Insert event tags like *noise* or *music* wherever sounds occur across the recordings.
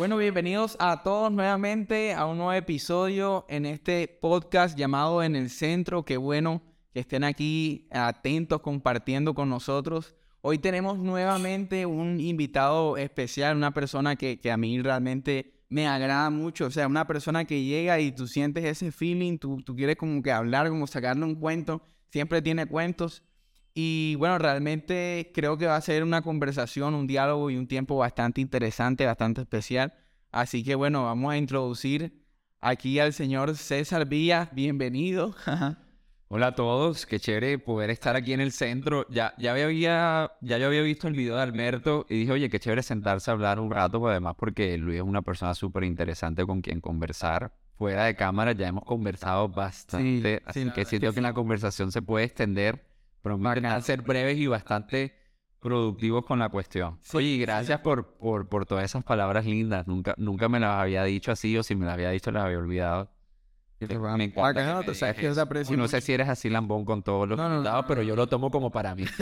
Bueno, bienvenidos a todos nuevamente a un nuevo episodio en este podcast llamado En el Centro. Qué bueno que estén aquí atentos, compartiendo con nosotros. Hoy tenemos nuevamente un invitado especial, una persona que, que a mí realmente me agrada mucho. O sea, una persona que llega y tú sientes ese feeling, tú, tú quieres como que hablar, como sacarle un cuento. Siempre tiene cuentos. Y bueno, realmente creo que va a ser una conversación, un diálogo y un tiempo bastante interesante, bastante especial. Así que bueno, vamos a introducir aquí al señor César Villa. Bienvenido. *laughs* Hola a todos, qué chévere poder estar aquí en el centro. Ya, ya, había, ya yo había visto el video de Alberto y dije, oye, qué chévere sentarse a hablar un rato, pues, además porque Luis es una persona súper interesante con quien conversar. Fuera de cámara ya hemos conversado bastante, así que siento que la conversación se puede extender a ser breves y bastante productivos con la cuestión. Oye, gracias por, por, por todas esas palabras lindas. Nunca, nunca me las había dicho así o si me las había dicho las había olvidado. Me encanta. no sé si eres así lambón con todos los no, pero yo lo tomo como para mí. *laughs*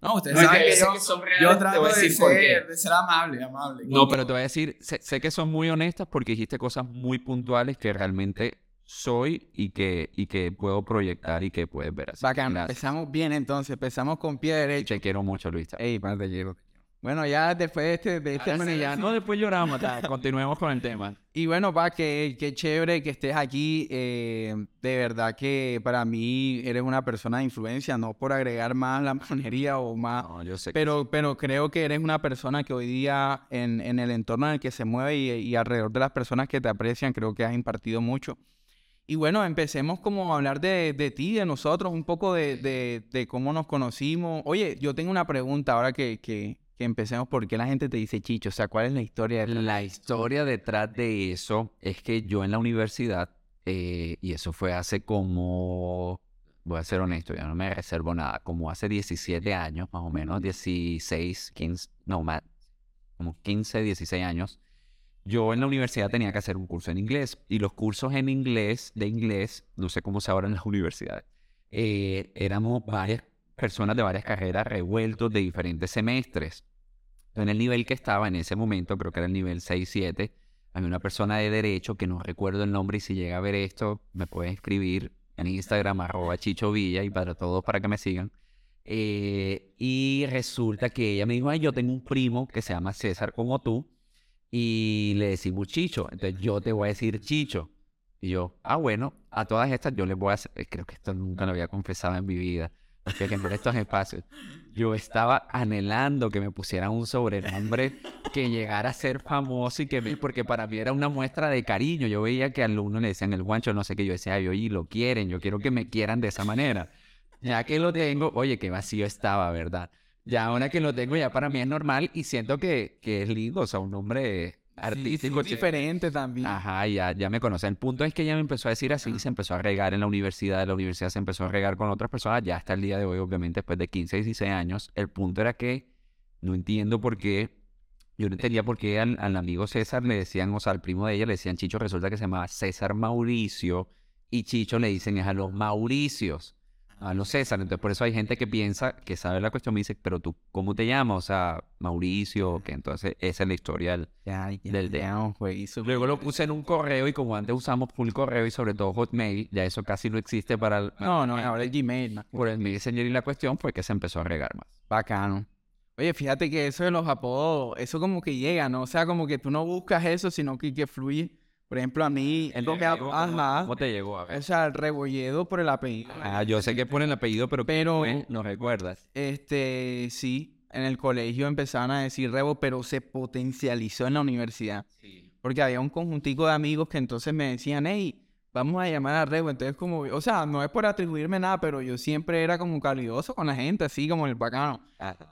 No, ustedes saben que, son yo trato de, ser, de ser amable, amable. No, pero te voy a decir, sé, sé, que son muy honestas porque dijiste cosas muy puntuales que realmente soy y que, y que puedo proyectar y que puedes ver así. Bacán, empezamos bien entonces, empezamos con pie derecho. Te quiero mucho, Luis. Ey, más de quiero. Bueno, ya después de este, de este ya... No, después lloramos, *laughs* continuemos con el tema. Y bueno, pa, que, que chévere que estés aquí. Eh, de verdad que para mí eres una persona de influencia, no por agregar más la *laughs* monería o más... No, yo sé pero, pero creo que eres una persona que hoy día en, en el entorno en el que se mueve y, y alrededor de las personas que te aprecian, creo que has impartido mucho. Y bueno, empecemos como a hablar de, de ti, de nosotros, un poco de, de, cómo nos conocimos. Oye, yo tengo una pregunta ahora que, que, que, empecemos. ¿Por qué la gente te dice Chicho? O sea, ¿cuál es la historia? De... La historia detrás de eso es que yo en la universidad, eh, y eso fue hace como, voy a ser honesto, ya no me reservo nada, como hace 17 años, más o menos, 16, 15, no, más, como 15, 16 años yo en la universidad tenía que hacer un curso en inglés y los cursos en inglés, de inglés, no sé cómo se ahora en las universidades, eh, éramos varias personas de varias carreras revueltos de diferentes semestres. En el nivel que estaba en ese momento, creo que era el nivel 6-7, había una persona de derecho que no recuerdo el nombre y si llega a ver esto, me pueden escribir en Instagram arroba Chicho Villa y para todos para que me sigan. Eh, y resulta que ella me dijo, Ay, yo tengo un primo que se llama César como tú, y le decimos Chicho. Entonces yo te voy a decir Chicho. Y yo, ah, bueno, a todas estas yo les voy a hacer, creo que esto nunca lo había confesado en mi vida, porque en estos espacios yo estaba anhelando que me pusieran un sobrenombre que llegara a ser famoso y que porque para mí era una muestra de cariño. Yo veía que al alumno le decían el guancho, no sé qué, yo decía, ay, oye, lo quieren, yo quiero que me quieran de esa manera. Ya que lo tengo, oye, qué vacío estaba, ¿verdad? Ya ahora que lo tengo, ya para mí es normal y siento que, que es lindo, o sea, un nombre artístico. diferente también. Ajá, ya, ya me conoce. El punto es que ella me empezó a decir así, se empezó a regar en la universidad, la universidad se empezó a regar con otras personas, ya hasta el día de hoy, obviamente, después de 15, 16 años. El punto era que no entiendo por qué, yo no entendía por qué al, al amigo César le decían, o sea, al primo de ella le decían Chicho, resulta que se llamaba César Mauricio, y Chicho le dicen es a los Mauricios a los César. Entonces, por eso hay gente que piensa, que sabe la cuestión, me dice, pero tú, ¿cómo te llamas? O sea, Mauricio, que entonces esa es la historia del, ya, del Luego lo puse en un correo y como antes usamos full correo y sobre todo Hotmail, ya eso casi no existe para el... No, no, ahora el Gmail. Por el Messenger y la cuestión fue que se empezó a regar más. Bacano. Oye, fíjate que eso de los apodos, eso como que llega, ¿no? O sea, como que tú no buscas eso, sino que, que fluye. Por ejemplo, a mí, el me ajá, ¿Cómo te llegó? A ver. O sea, el rebolledo por el apellido. Ah, yo sé que ponen el apellido, pero, pero no recuerdas. Este, sí, en el colegio empezaban a decir rebo, pero se potencializó en la universidad. Sí. Porque había un conjuntico de amigos que entonces me decían, hey, vamos a llamar a rebo. Entonces, como, o sea, no es por atribuirme nada, pero yo siempre era como calidoso con la gente, así como el bacano.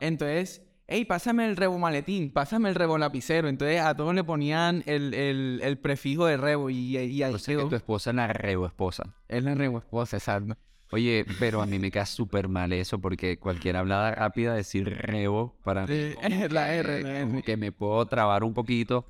Entonces, hey, pásame el rebo maletín, pásame el rebo lapicero. Entonces a todos le ponían el, el, el prefijo de rebo y, y ahí o sea que tu esposa es la rebo esposa. Es la rebo esposa, exacto. Oye, pero a mí me queda súper mal eso porque cualquier hablada rápida decir rebo para mí... Es *laughs* la R, que me puedo trabar un poquito.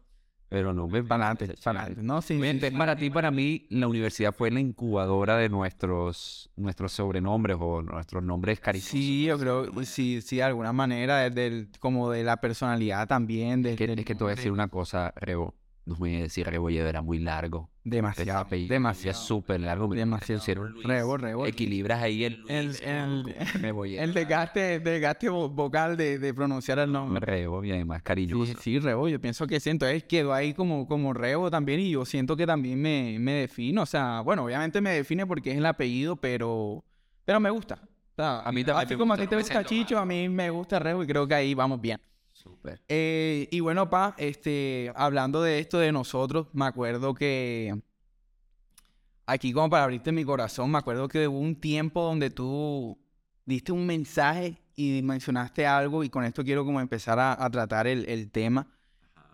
Pero no me Para adelante, para adelante. No, sí, sí, Obviamente, sí. para ti, para mí, la universidad fue la incubadora de nuestros, nuestros sobrenombres o nuestros nombres cariñosos. Sí, yo creo, sí, sí, de alguna manera, del, como de la personalidad también, de, Es que, del es que te voy a decir una cosa, Rebo. No voy a decir Rebolledo, era muy largo. Demasiado, apellido demasiado. Súper largo. Demasiado. Rebo, Rebo. Equilibras ahí el El, Luis el, con Rebolledo. *laughs* el desgaste, el desgaste vo- vocal de, de pronunciar el nombre. Rebo y además Sí, cariñoso. sí, Rebo, yo pienso que sí, entonces quedó ahí como, como Rebo también y yo siento que también me, me defino, o sea, bueno, obviamente me define porque es el apellido, pero, pero me gusta. O sea, A mí también así me como a gusta, ti te gusta siento Chicho, a mí me gusta Rebo y creo que ahí vamos bien. Súper. Eh, y bueno, pa, este, hablando de esto de nosotros, me acuerdo que aquí como para abrirte mi corazón, me acuerdo que hubo un tiempo donde tú diste un mensaje y mencionaste algo y con esto quiero como empezar a, a tratar el, el tema.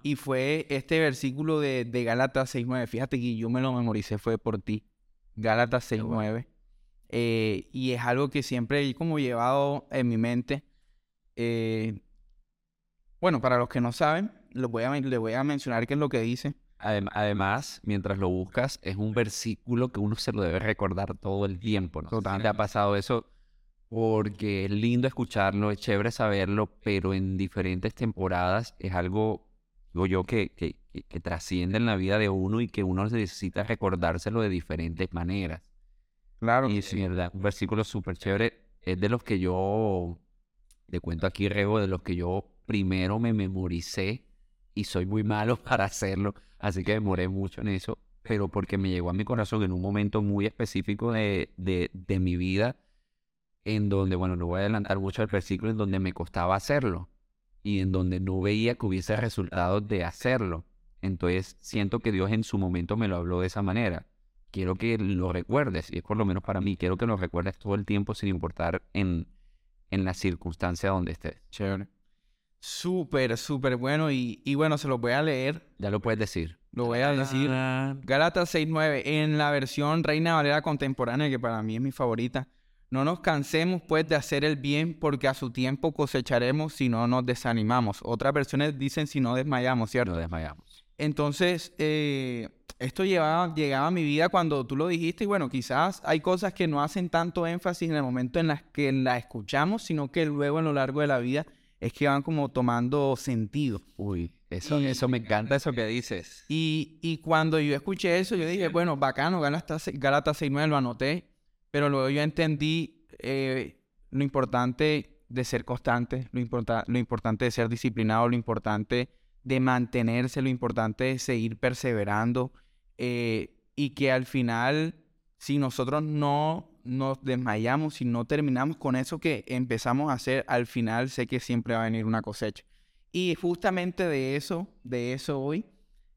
Y fue este versículo de, de Gálatas 6.9. Fíjate que yo me lo memoricé, fue por ti. Gálatas Qué bueno. 6.9. Eh, y es algo que siempre he como llevado en mi mente. Eh, bueno, para los que no saben, les voy a, men- les voy a mencionar qué es lo que dice. Adem- Además, mientras lo buscas, es un versículo que uno se lo debe recordar todo el tiempo. ¿no? sé si Total. ¿Te ha pasado eso? Porque es lindo escucharlo, es chévere saberlo, pero en diferentes temporadas es algo, digo yo, que, que, que- trasciende en la vida de uno y que uno necesita recordárselo de diferentes maneras. Claro. Y sí, verdad, un versículo súper chévere. Es de los que yo, le cuento aquí, Rego, de los que yo primero me memoricé y soy muy malo *laughs* para hacerlo, así que demoré mucho en eso, pero porque me llegó a mi corazón en un momento muy específico de, de, mi vida, en donde, bueno, no voy a adelantar mucho el versículo, en donde me costaba hacerlo y en donde no veía que hubiese resultados de hacerlo. Entonces siento que Dios en su momento me lo habló de esa manera quiero que lo recuerdes, y es por lo menos para mí, quiero que lo recuerdes todo el tiempo sin importar en, en la circunstancia donde estés. Chévere. Súper, súper bueno. Y, y bueno, se los voy a leer. Ya lo puedes decir. Lo voy a decir. Gálatas 6.9, en la versión Reina Valera contemporánea, que para mí es mi favorita. No nos cansemos pues de hacer el bien, porque a su tiempo cosecharemos si no nos desanimamos. Otras versiones dicen si no desmayamos, ¿cierto? Nos desmayamos. Entonces, eh, esto llevaba, llegaba a mi vida cuando tú lo dijiste y bueno, quizás hay cosas que no hacen tanto énfasis en el momento en las que la escuchamos, sino que luego en lo largo de la vida es que van como tomando sentido. Uy, eso, eso me encanta eso que dices. Y, y cuando yo escuché eso, yo dije, bueno, bacano, Gálatas, Gálatas 6.9 lo anoté, pero luego yo entendí eh, lo importante de ser constante, lo, importa- lo importante de ser disciplinado, lo importante de mantenerse, lo importante de seguir perseverando eh, y que al final, si nosotros no nos desmayamos, si no terminamos con eso que empezamos a hacer, al final sé que siempre va a venir una cosecha. Y justamente de eso, de eso hoy,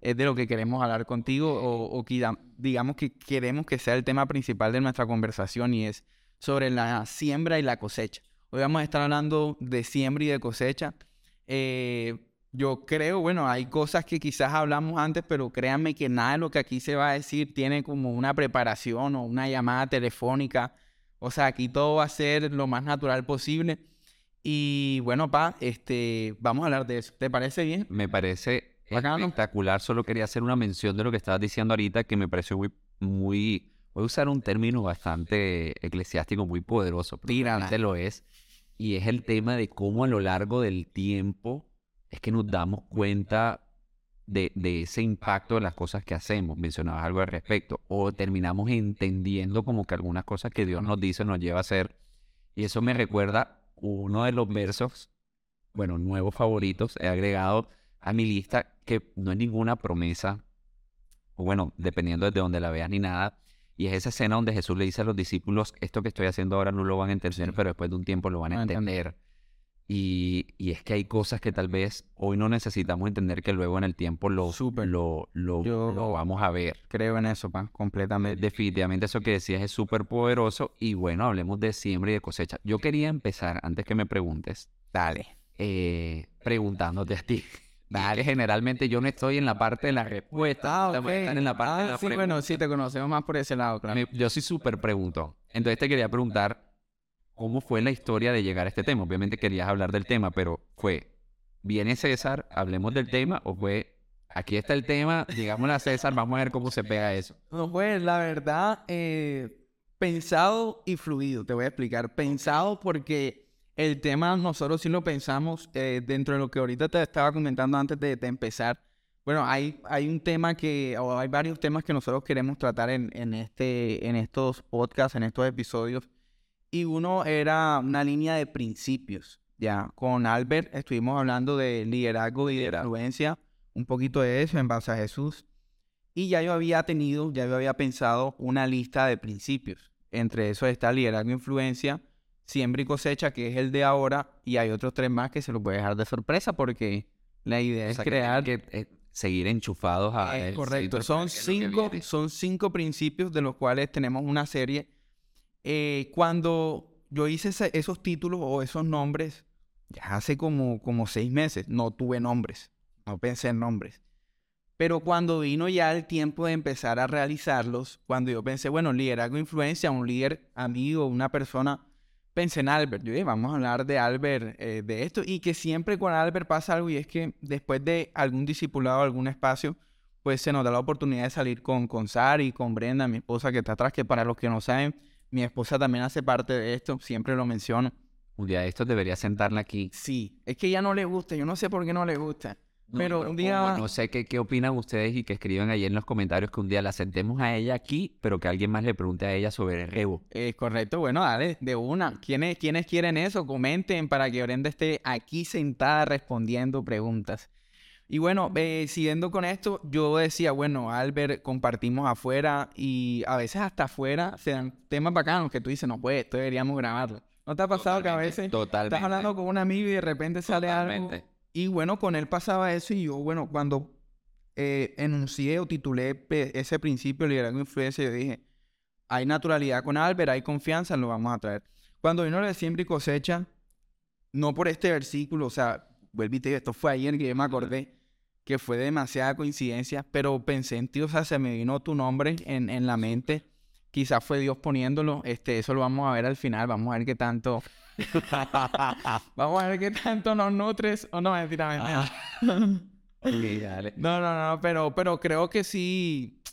es de lo que queremos hablar contigo o, o que digamos que queremos que sea el tema principal de nuestra conversación y es sobre la siembra y la cosecha. Hoy vamos a estar hablando de siembra y de cosecha. Eh, yo creo, bueno, hay cosas que quizás hablamos antes, pero créanme que nada de lo que aquí se va a decir tiene como una preparación o una llamada telefónica. O sea, aquí todo va a ser lo más natural posible. Y bueno, pa, este, vamos a hablar de eso. ¿Te parece bien? Me parece Bacano. espectacular. Solo quería hacer una mención de lo que estabas diciendo ahorita que me pareció muy, muy, voy a usar un término bastante eclesiástico, muy poderoso, pero realmente lo es. Y es el tema de cómo a lo largo del tiempo es que nos damos cuenta de, de ese impacto de las cosas que hacemos. Mencionabas algo al respecto. O terminamos entendiendo como que algunas cosas que Dios nos dice nos lleva a hacer. Y eso me recuerda uno de los versos, bueno, nuevos favoritos, he agregado a mi lista que no es ninguna promesa, o bueno, dependiendo de dónde la veas ni nada. Y es esa escena donde Jesús le dice a los discípulos, esto que estoy haciendo ahora no lo van a entender, pero después de un tiempo lo Van a entender. Y, y es que hay cosas que tal vez hoy no necesitamos entender que luego en el tiempo lo, Súper. lo, lo, Yo- lo vamos a ver. Creo en eso, pa, completamente. Definitivamente eso que decías es súper poderoso. Y bueno, hablemos de siembra y de cosecha. Yo quería empezar, antes que me preguntes, Dale. eh, preguntándote a ti. *laughs* Dale, generalmente yo no estoy en la parte de la respuesta. están en la parte de Ah, la sí, pregunta. bueno, sí, te conocemos más por ese lado, claro. Me- Yo soy súper pregunto. Entonces te quería preguntar, ¿cómo fue la historia de llegar a este tema? Obviamente querías hablar del tema, pero fue, ¿viene César, hablemos del tema? ¿O fue, Aquí está el tema, digámosle a César, vamos a ver cómo se pega eso. No, pues la verdad, eh, pensado y fluido, te voy a explicar. Pensado porque el tema nosotros sí lo pensamos eh, dentro de lo que ahorita te estaba comentando antes de, de empezar. Bueno, hay, hay un tema que, o hay varios temas que nosotros queremos tratar en, en, este, en estos podcasts, en estos episodios. Y uno era una línea de principios. Ya, con Albert estuvimos hablando de liderazgo y de influencia, un poquito de eso en base a Jesús. Y ya yo había tenido, ya yo había pensado una lista de principios. Entre eso está liderazgo e influencia, siembra y cosecha, que es el de ahora, y hay otros tres más que se los voy a dejar de sorpresa porque la idea O es sea, crear... que eh, seguir enchufados a Es correcto. Son cinco, son cinco principios de los cuales tenemos una serie. Eh, cuando yo hice esos títulos o esos nombres, ya hace como, como seis meses, no tuve nombres, no pensé en nombres. Pero cuando vino ya el tiempo de empezar a realizarlos, cuando yo pensé, bueno, liderazgo, influencia, un líder amigo, una persona, pensé en Albert. Yo vamos a hablar de Albert, eh, de esto. Y que siempre con Albert pasa algo y es que después de algún discipulado, algún espacio, pues se nos da la oportunidad de salir con, con Sari, con Brenda, mi esposa que está atrás, que para los que no saben, mi esposa también hace parte de esto, siempre lo menciono. Un día de estos debería sentarla aquí. Sí, es que ella no le gusta, yo no sé por qué no le gusta. Pero un día- como No sé qué, qué opinan ustedes y que escriban ahí en los comentarios que un día la sentemos a ella aquí, pero que alguien más le pregunte a ella sobre el rebo. Es correcto, bueno, dale, de una. ¿Quiénes, ¿Quiénes quieren eso? Comenten para que Brenda esté aquí sentada respondiendo preguntas. Y bueno, eh, siguiendo con esto, yo decía, bueno, Albert, compartimos afuera y a veces hasta afuera se dan temas bacanos que tú dices, no, pues esto deberíamos grabarlo. ¿No te ha pasado que a veces Totalmente. estás hablando con un amigo y de repente sale algo? Totalmente. Y bueno, con él pasaba eso y yo, bueno, cuando eh, enuncié o titulé ese principio de liderazgo e influencia, yo dije, hay naturalidad con Albert, hay confianza, lo vamos a traer. Cuando vino lo de siembra y cosecha, no por este versículo, o sea, vuelvo y te digo, esto fue ayer que yo me acordé que fue demasiada coincidencia, pero pensé en ti, o sea, se me vino tu nombre en, en la mente. Quizás fue Dios poniéndolo, este, eso lo vamos a ver al final, vamos a ver qué tanto, *laughs* vamos a ver qué tanto nos nutres, o no, mentira, mentira. *laughs* Sí, dale. No, no, no, pero, pero creo que sí.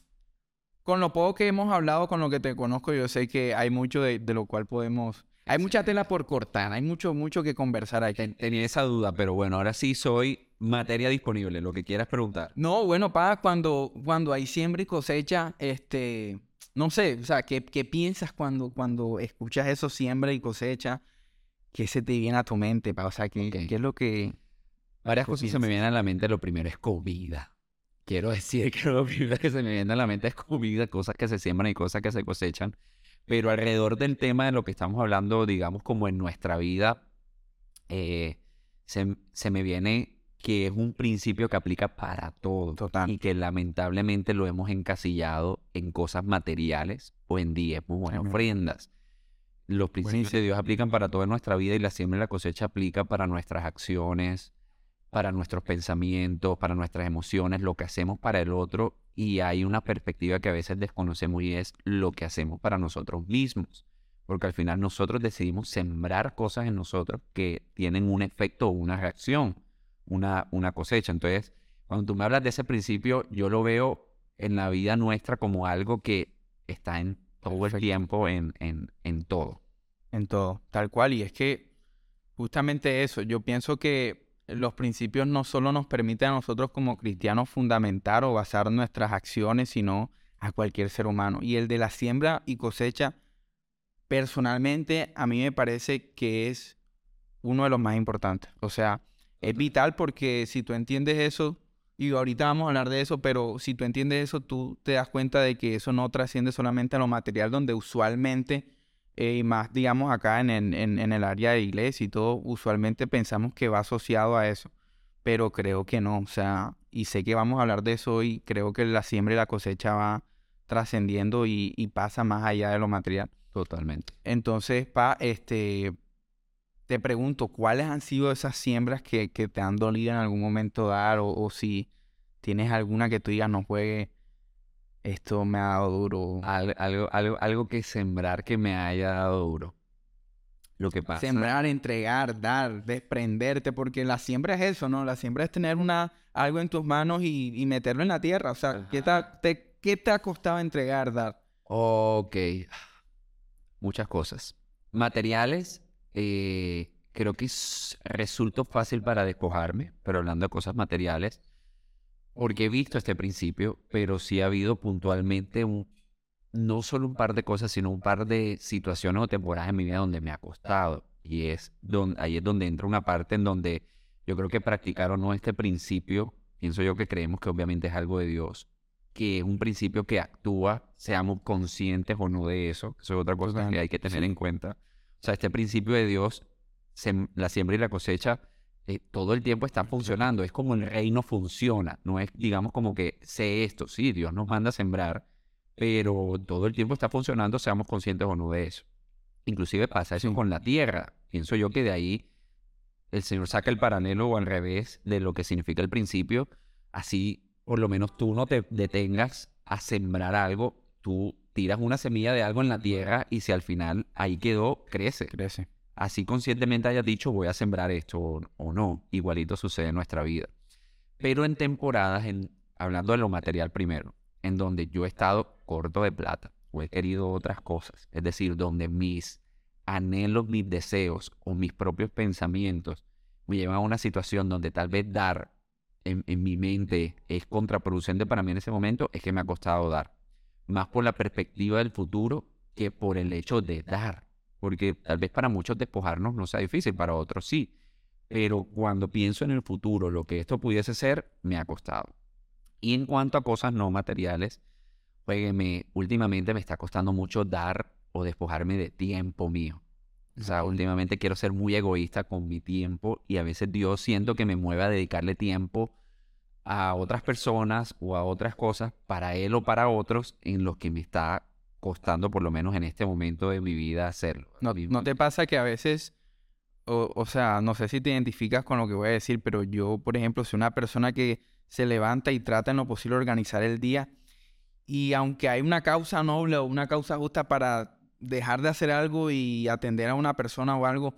Con lo poco que hemos hablado, con lo que te conozco, yo sé que hay mucho de, de lo cual podemos. Hay mucha tela por cortar, hay mucho, mucho que conversar. Ten- Tenía esa duda, pero bueno, ahora sí soy materia disponible, lo que quieras preguntar. No, bueno, pa, cuando, cuando hay siembra y cosecha, este, no sé, o sea, ¿qué, qué piensas cuando, cuando escuchas eso, siembra y cosecha? ¿Qué se te viene a tu mente, pa? O sea, ¿qué, Ok. qué es lo que... Varias ¿Qué cosas se me piensas? vienen a la mente. Lo primero es comida. Quiero decir que lo *laughs* primero que se me viene a la mente es comida, cosas que se siembran y cosas que se cosechan. Pero alrededor del tema de lo que estamos hablando, digamos, como en nuestra vida, eh, se, se me viene que es un principio que aplica para todo. Total. Y que lamentablemente lo hemos encasillado en cosas materiales o en diezmos o en ofrendas. Los principios de. Dios aplican para toda nuestra vida y la siembra y la cosecha aplica para nuestras acciones, para nuestros pensamientos, para nuestras emociones, lo que hacemos para el otro. Y hay una perspectiva que a veces desconocemos y es lo que hacemos para nosotros mismos. Porque al final nosotros decidimos sembrar cosas en nosotros que tienen un efecto o una reacción, una, una cosecha. Entonces, cuando tú me hablas de ese principio, yo lo veo en la vida nuestra como algo que está en todo el tiempo, en, en, en todo. En todo, tal cual. Y es que justamente eso, yo pienso que los principios no solo nos permiten a nosotros como cristianos fundamentar o basar nuestras acciones, sino a cualquier ser humano. Y el de la siembra y cosecha, personalmente, a mí me parece que es uno de los más importantes. O sea, es vital porque si tú entiendes eso, y ahorita vamos a hablar de eso, pero si tú entiendes eso, tú te das cuenta de que eso no trasciende solamente a lo material, donde usualmente eh, y más, digamos, acá en, en, en- en el área de iglesia y todo, usualmente pensamos que va asociado a eso, pero creo que no, o sea, y sé que vamos a hablar de eso hoy, creo que la siembra y la cosecha va trascendiendo y, y pasa más allá de lo material. Totalmente. Entonces, pa, este, te pregunto, ¿cuáles han sido esas siembras que, que te han dolido en algún momento dar? O, o si tienes alguna que tú digas, no juegue, esto me ha dado duro. Al- algo, algo, algo que sembrar que me haya dado duro. Lo que pasa. Sembrar, entregar, dar, desprenderte, porque la siembra es eso, ¿no? La siembra es tener una, algo en tus manos y, y meterlo en la tierra. O sea, ¿qué te- ¿qué te ha costado entregar, dar? Ok. Muchas cosas. Materiales, eh, creo que es- resultó fácil para despojarme, pero hablando de cosas materiales, porque he visto este principio, pero sí ha habido puntualmente un, no solo un par de cosas, sino un par de situaciones o temporadas en mi vida donde me ha costado. Y es donde, ahí es donde entra una parte en donde yo creo que practicar o no este principio, pienso yo que creemos que obviamente es algo de Dios, que es un principio que actúa, seamos conscientes o no de eso, eso es otra cosa que hay que tener sí. en cuenta. O sea, este principio de Dios, sem- la siembra y la cosecha, eh, todo el tiempo está funcionando, es como el reino funciona, no es, digamos, como que sé esto, sí, Dios nos manda a sembrar, pero todo el tiempo está funcionando, seamos conscientes o no de eso. Inclusive pasa eso Sí. con la tierra, pienso yo que de ahí el Señor saca el paralelo o al revés de lo que significa el principio, así por lo menos tú no te detengas a sembrar algo, tú tiras una semilla de algo en la tierra y si al final ahí quedó, crece. Crece. Así conscientemente hayas dicho voy a sembrar esto o, o no, igualito sucede en nuestra vida. Pero en temporadas, en, hablando de lo material primero, en donde yo he estado corto de plata o he querido otras cosas, es decir, donde mis anhelos, mis deseos o mis propios pensamientos me llevan a una situación donde tal vez dar en, en mi mente es contraproducente para mí en ese momento, es que me ha costado dar. Más por la perspectiva del futuro que por el hecho de dar. Porque tal vez para muchos despojarnos no sea difícil, para otros sí. Pero cuando pienso en el futuro, lo que esto pudiese ser, me ha costado. Y en cuanto a cosas no materiales, pues me, últimamente me está costando mucho dar o despojarme de tiempo mío. O sea, últimamente quiero ser muy egoísta con mi tiempo y a veces Dios siento que me mueve a dedicarle tiempo a otras personas o a otras cosas para Él o para otros en los que me está costando por lo menos en este momento de mi vida hacerlo. ¿No, te pasa que a veces, o, o sea, no sé si te identificas con lo que voy a decir, pero yo, por ejemplo, soy una persona que se levanta y trata en lo posible organizar el día y aunque hay una causa noble o una causa justa para dejar de hacer algo y atender a una persona o algo,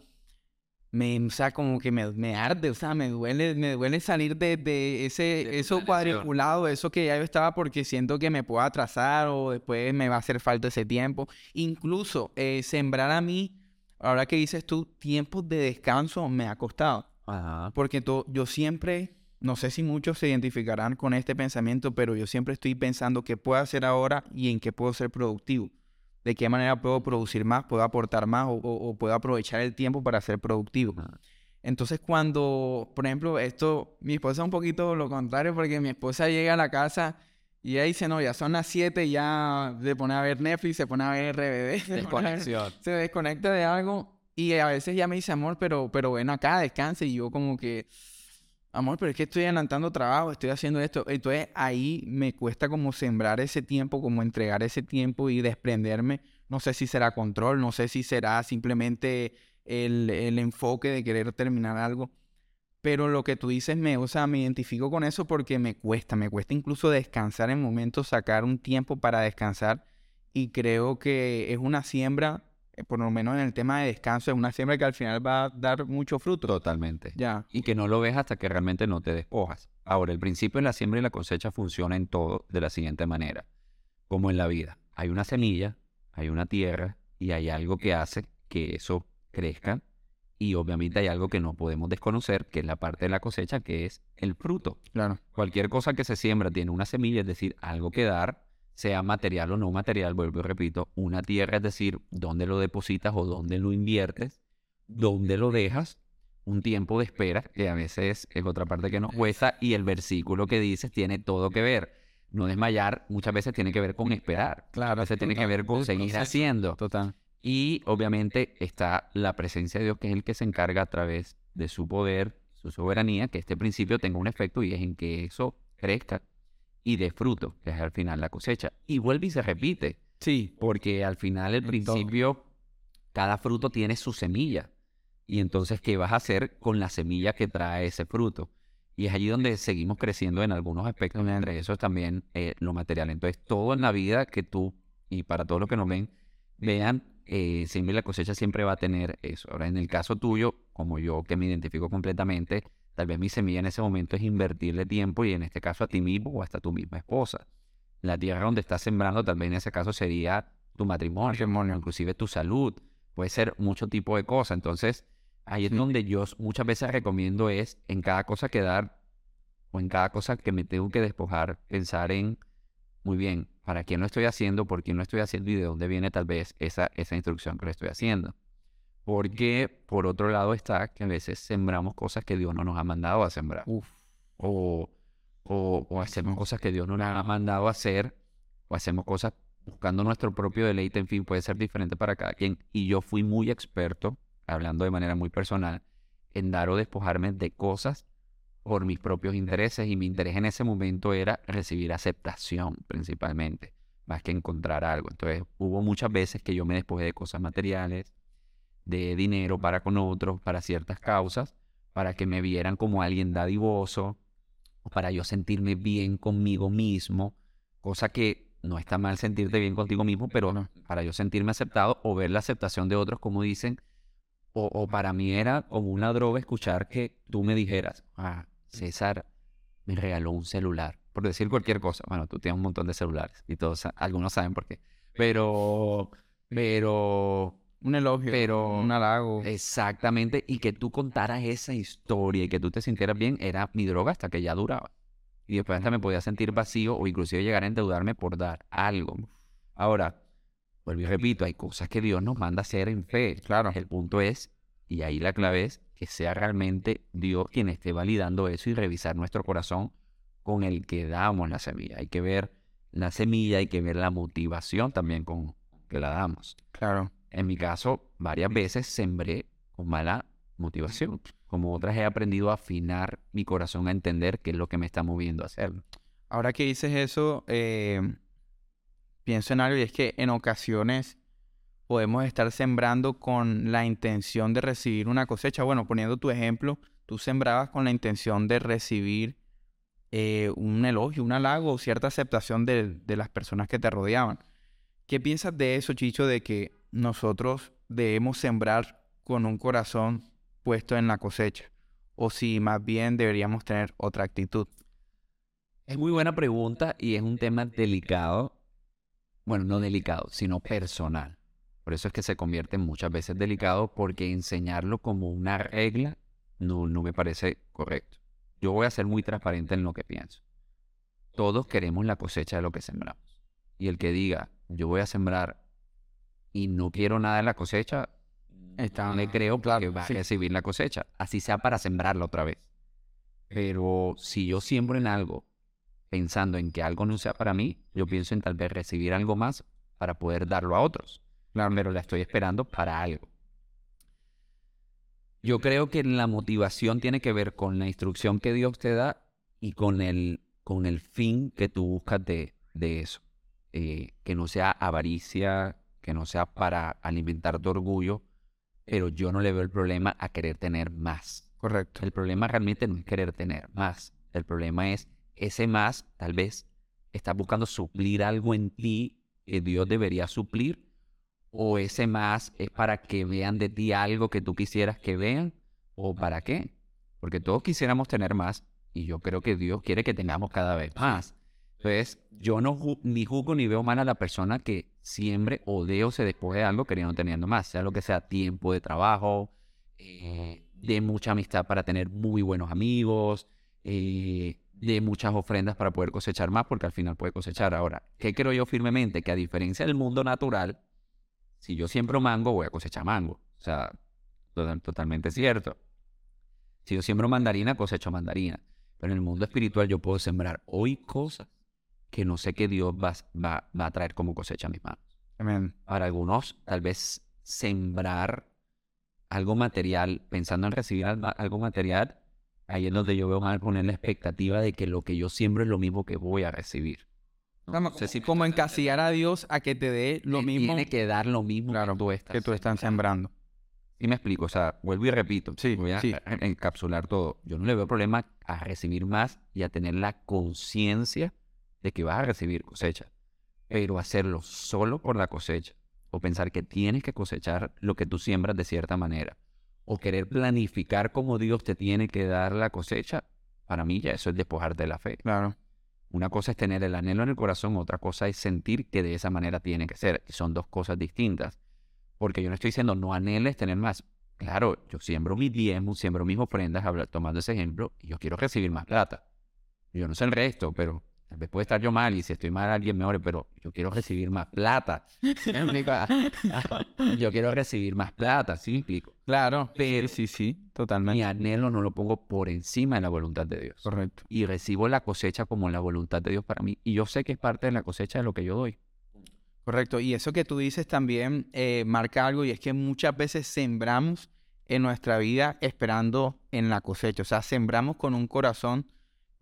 me, o sea, como que me, me arde, o sea, me duele, me duele salir de, de ese, De eso cuadriculado, eso que ya yo estaba porque siento que me puedo atrasar o después me va a hacer falta ese tiempo. Incluso eh, sembrar a mí, ahora que dices tú, tiempos de descanso me ha costado. Ajá. Porque to- yo siempre, no sé si muchos se identificarán con este pensamiento, pero yo siempre estoy pensando qué puedo hacer ahora y en qué puedo ser productivo. De qué manera puedo producir más, puedo aportar más o, o- o puedo aprovechar el tiempo para ser productivo. Entonces cuando, por ejemplo, esto, mi esposa es un poquito lo contrario porque mi esposa llega a la casa y ella dice, no, ya son las 7, ya se pone a ver Netflix, se pone a ver RBD, se Desconexión. se desconecta de algo y a veces ya me dice, amor, pero, pero ven acá, descanse. Y yo como que, amor, pero es que estoy adelantando trabajo, estoy haciendo esto. Entonces ahí me cuesta como sembrar ese tiempo, como entregar ese tiempo y desprenderme. No sé si será control, no sé si será simplemente el, el enfoque de querer terminar algo. Pero lo que tú dices, me, o sea, me identifico con eso porque me cuesta, me cuesta incluso descansar en momentos, sacar un tiempo para descansar. Y creo que es una siembra, por lo menos en el tema de descanso, es una siembra que al final va a dar mucho fruto. Totalmente. Ya, Y que no lo ves hasta que realmente no te despojas. Ahora, el principio de la siembra y la cosecha funciona en todo de la siguiente manera. Como en la vida. Hay una semilla, hay una tierra y hay algo que hace que eso crezca. Y obviamente hay algo que no podemos desconocer, que es la parte de la cosecha, que es el fruto. claro. Cualquier cosa que se siembra tiene una semilla, es decir, algo que dar, sea material o no material, vuelvo y repito, una tierra, es decir, dónde lo depositas o dónde lo inviertes, dónde lo dejas, un tiempo de espera, que a veces es otra parte que nos cuesta, y el versículo que dices tiene todo que ver. No desmayar muchas veces tiene que ver con esperar, Claro. a veces tiene que ver con seguir haciendo. Total. Y obviamente está la presencia de Dios, que es el que se encarga a través de su poder, su soberanía, que este principio tenga un efecto y es en que eso crezca y dé fruto, que es al final la cosecha. Y vuelve y se repite, Sí, porque al final el principio, cada fruto tiene su semilla. Y entonces, ¿qué vas a hacer con la semilla que trae ese fruto? Y es allí donde seguimos creciendo en algunos aspectos, entre esos también eh, lo material. Entonces, todo en la vida que tú, y para todos los que nos ven, vean eh, siempre la cosecha siempre va a tener eso. Ahora, en el caso tuyo, como yo que me identifico completamente, tal vez mi semilla en ese momento es invertirle tiempo y en este caso a ti mismo o hasta tu misma esposa. La tierra donde estás sembrando tal vez en ese caso sería tu matrimonio, Matrimonio. inclusive tu salud, puede ser mucho tipo de cosas. Entonces, ahí es Sí. donde yo muchas veces recomiendo es en cada cosa que dar o en cada cosa que me tengo que despojar, pensar en, muy bien, ¿para quién lo estoy haciendo? ¿Por quién lo estoy haciendo? ¿Y de dónde viene tal vez esa, esa instrucción que le estoy haciendo? Porque por otro lado está que a veces sembramos cosas que Dios no nos ha mandado a sembrar. Uf. O, o, o hacemos cosas que Dios no nos ha mandado a hacer. O hacemos cosas buscando nuestro propio deleite. En fin, puede ser diferente para cada quien. Y yo fui muy experto, hablando de manera muy personal, en dar o despojarme de cosas por mis propios intereses. Y mi interés en ese momento era recibir aceptación principalmente, más que encontrar algo. Entonces hubo muchas veces que yo me despojé de cosas materiales, de dinero para con otros, para ciertas causas, para que me vieran como alguien dadivoso, para yo sentirme bien conmigo mismo, cosa que no está mal sentirte bien contigo mismo, pero No. para yo sentirme aceptado o ver la aceptación de otros, como dicen, o, o para mí era como una droga escuchar que tú me dijeras, ah, César me regaló un celular, por decir cualquier cosa. Bueno, tú tienes un montón de celulares y todos, algunos saben por qué, pero, pero Un elogio. Pero- Un halago. Exactamente, y que tú contaras esa historia y que tú te sintieras bien era mi droga hasta que ya duraba. Y después hasta me podía sentir vacío o inclusive llegar a endeudarme por dar algo. Ahora, vuelvo y repito, hay cosas que Dios nos manda a hacer en fe. Claro. El punto es, y ahí la clave es, que sea realmente Dios quien esté validando eso y revisar nuestro corazón con el que damos la semilla. Hay que ver la semilla, hay que ver la motivación también con que la damos. Claro. En mi caso, varias veces sembré con mala motivación. Como otras he aprendido a afinar mi corazón a entender qué es lo que me está moviendo a hacerlo. Ahora que dices eso, eh, pienso en algo y es que en ocasiones podemos estar sembrando con la intención de recibir una cosecha. Bueno, poniendo tu ejemplo, tú sembrabas con la intención de recibir eh, un elogio, un halago o cierta aceptación de, de las personas que te rodeaban. ¿Qué piensas de eso, Chicho, de que nosotros debemos sembrar con un corazón puesto en la cosecha? O si más bien deberíamos tener otra actitud. Es muy buena pregunta y es un tema delicado. Bueno, no delicado, sino personal. Por eso es que se convierte muchas veces delicado porque enseñarlo como una regla no, no me parece correcto. Yo voy a ser muy transparente en lo que pienso. Todos queremos la cosecha de lo que sembramos. Y el que diga, yo voy a sembrar y no quiero nada de la cosecha, Está- no le creo claro, que va sí. a recibir la cosecha. Así sea para sembrarla otra vez. Pero si yo siembro en algo pensando en que algo no sea para mí, yo pienso en tal vez recibir algo más para poder darlo a otros. Claro, pero la estoy esperando para algo. Yo creo que la motivación tiene que ver con la instrucción que Dios te da y con el, con el fin que tú buscas de, de eso. Eh, que no sea avaricia, que no sea para alimentar tu orgullo, pero yo no le veo el problema a querer tener más. Correcto. El problema realmente no es querer tener más. El problema es ese más, tal vez, estás buscando suplir algo en ti que Dios debería suplir, o ese más es para que vean de ti algo que tú quisieras que vean, o para qué. Porque todos quisiéramos tener más, y yo creo que Dios quiere que tengamos cada vez más. Entonces, yo no ju- ni juzgo ni veo mal a la persona que siembre o de o se despoje de algo queriendo teniendo más, sea lo que sea tiempo de trabajo, eh, de mucha amistad para tener muy buenos amigos, eh, de muchas ofrendas para poder cosechar más, porque al final puede cosechar. Ahora, ¿qué creo yo firmemente? Que a diferencia del mundo natural, si yo siembro mango, voy a cosechar mango. O sea, total- totalmente cierto. Si yo siembro mandarina, cosecho mandarina. Pero en el mundo espiritual yo puedo sembrar hoy cosas que no sé qué Dios va, va, va a traer como cosecha a mis manos. Amén. Para algunos, tal vez sembrar algo material, pensando en recibir algo material, ahí es donde yo veo mal poner la expectativa de que lo que yo siembro es lo mismo que voy a recibir. No si me como encasillar a Dios a que te dé lo mismo Tiene que dar lo mismo Claro, que tú estás que tú estás sembrando. Sí me explico, o sea, vuelvo y repito, Sí, voy a sí. encapsular todo. Yo no le veo problema a recibir más y a tener la conciencia de que vas a recibir cosecha, pero hacerlo solo por la cosecha o pensar que tienes que cosechar lo que tú siembras de cierta manera, o querer planificar cómo Dios te tiene que dar la cosecha, para mí ya eso es despojarte de la fe. Claro. Una cosa es tener el anhelo en el corazón, otra cosa es sentir que de esa manera tiene que ser. Y son dos cosas distintas. Porque yo no estoy diciendo no anheles tener más. Claro, yo siembro mi diezmo, siembro mis ofrendas, tomando ese ejemplo, y yo quiero recibir más plata. Yo no sé el resto, pero tal vez puede estar yo mal y si estoy mal alguien me ore, pero yo quiero recibir más plata. yo quiero recibir más plata, ¿sí explico? Claro, Pero sí, sí, sí, totalmente. mi anhelo no lo pongo por encima de la voluntad de Dios. Correcto. Y recibo la cosecha como la voluntad de Dios para mí. Y yo sé que es parte de la cosecha de lo que yo doy. Correcto. Y eso que tú dices también eh, marca algo y es que muchas veces sembramos en nuestra vida esperando en la cosecha. O sea, sembramos con un corazón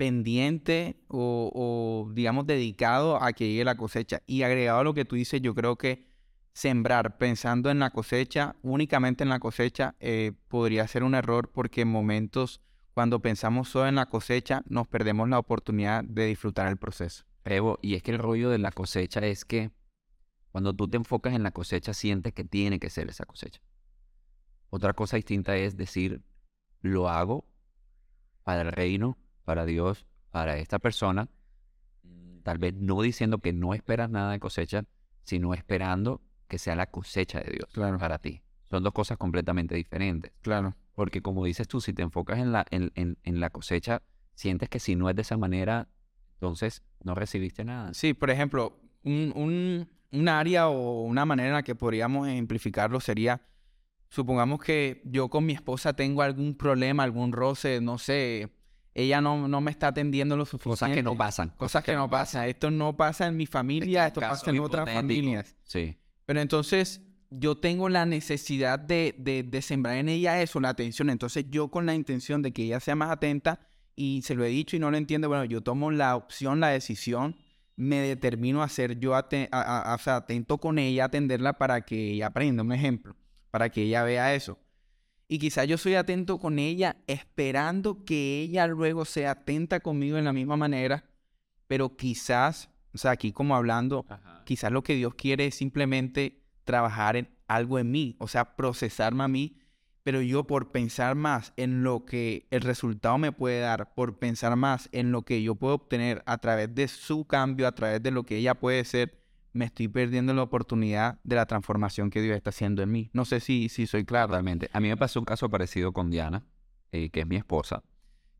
pendiente o, o, digamos, dedicado a que llegue la cosecha. Y agregado a lo que tú dices, yo creo que sembrar pensando en la cosecha, únicamente en la cosecha, eh, podría ser un error porque en momentos cuando pensamos solo en la cosecha, nos perdemos la oportunidad de disfrutar el proceso. Evo, y es que el rollo de la cosecha es que cuando tú te enfocas en la cosecha, sientes que tiene que ser esa cosecha. Otra cosa distinta es decir, lo hago para el reino, para Dios, para esta persona, tal vez no diciendo que no esperas nada de cosecha, sino esperando que sea la cosecha de Dios Claro. para ti. Son dos cosas completamente diferentes. Claro. Porque como dices tú, si te enfocas en la, en, en- en la cosecha, sientes que si no es de esa manera, entonces no recibiste nada. Sí, por ejemplo, un, un, un área o una manera en la que podríamos ejemplificarlo sería, supongamos que yo con mi esposa tengo algún problema, algún roce, no sé, ella no, no me está atendiendo lo suficiente. Cosas que no pasan. Cosas que no pasan. Esto no pasa en mi familia, esto pasa en otras familias. Sí. Pero entonces yo tengo la necesidad de, de, de sembrar en ella eso, la atención. Entonces yo con la intención de que ella sea más atenta y se lo he dicho y no lo entiende, bueno, yo tomo la opción, la decisión, me determino a ser yo ate- a- a- a- o sea, atento con ella, atenderla para que ella aprenda, un ejemplo, para que ella vea eso. Y quizás yo soy atento con ella esperando que ella luego sea atenta conmigo en la misma manera, pero quizás, o sea, aquí como hablando, quizás lo que Dios quiere es simplemente trabajar en algo en mí, o sea, procesarme a mí, pero yo por pensar más en lo que el resultado me puede dar, por pensar más en lo que yo puedo obtener a través de su cambio, a través de lo que ella puede ser, me estoy perdiendo la oportunidad de la transformación que Dios está haciendo en mí. No sé si, si soy claro. Totalmente. A mí me pasó un caso parecido con Diana, eh, que es mi esposa,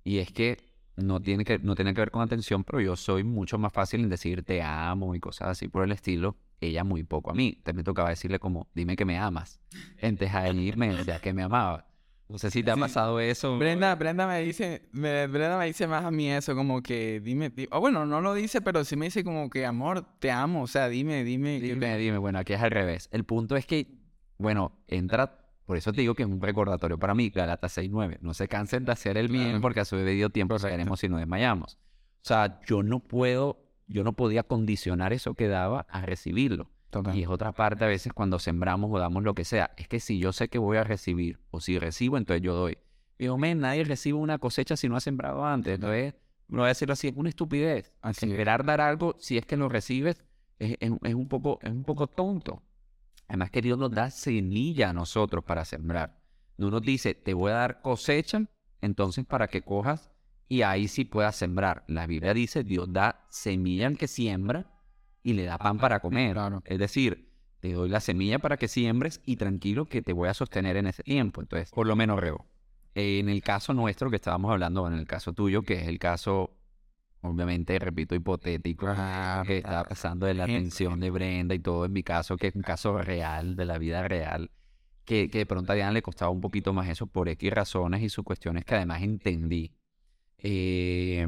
y es que no tiene que no tiene que ver con atención, pero yo soy mucho más fácil en decir te amo y cosas así por el estilo. Ella muy poco a mí. Me tocaba decirle como, dime que me amas. Antes a él me decía que me amaba. No sé si te ha Sí. pasado eso. Brenda, Brenda me dice, me- Brenda me dice más a mí eso, como que dime, di- o bueno, no lo dice, pero sí me dice como que amor, te amo, o sea, dime, dime. que- Dime, dime, bueno, aquí es al revés. El punto es que, bueno, entra, por eso te digo que es un recordatorio para mí, Galatas 6.9. No se cansen de hacer el bien Claro. porque a su debido tiempo sacaremos si no desmayamos. O sea, yo no puedo, yo no podía condicionar eso que daba a recibirlo. Total. Y es otra parte a veces cuando sembramos o damos lo que sea. Es que si yo sé que voy a recibir, o si recibo, entonces yo doy. Digo, men, nadie recibe una cosecha si no ha sembrado antes. Entonces, no voy a decirlo así, es una estupidez. Así es. Esperar dar algo, si es que lo recibes, es, es- es un, poco, es un poco tonto. Además que Dios nos da semilla a nosotros para sembrar. No nos dice, te voy a dar cosecha, entonces para que cojas y ahí sí puedas sembrar. La Biblia dice, Dios da semilla al que siembra y le da pan para comer. Claro. Es decir, te doy la semilla para que siembres y tranquilo que te voy a sostener en ese tiempo. Entonces, por lo menos reo. En el caso nuestro que estábamos hablando, en el caso tuyo, que es el caso, obviamente, repito, hipotético, Claro, que estaba pasando de la atención de Brenda y todo, en mi caso, que es un caso real, de la vida real, que, que de pronto a Diana le costaba un poquito más eso por X razones y sus cuestiones que además entendí. Eh,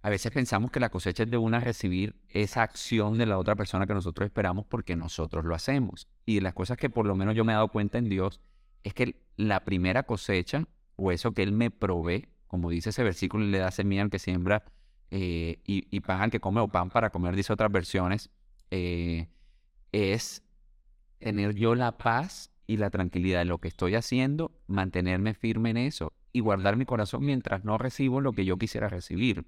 a veces pensamos que la cosecha es de una recibir esa acción de la otra persona que nosotros esperamos porque nosotros lo hacemos. Y las cosas que por lo menos yo me he dado cuenta en Dios es que la primera cosecha o eso que Él me provee, como dice ese versículo, le da semilla al que siembra eh, y, y pan al que come o pan para comer, dice otras versiones, eh, es tener yo la paz y la tranquilidad de lo que estoy haciendo, mantenerme firme en eso y guardar mi corazón mientras no recibo lo que yo quisiera recibir.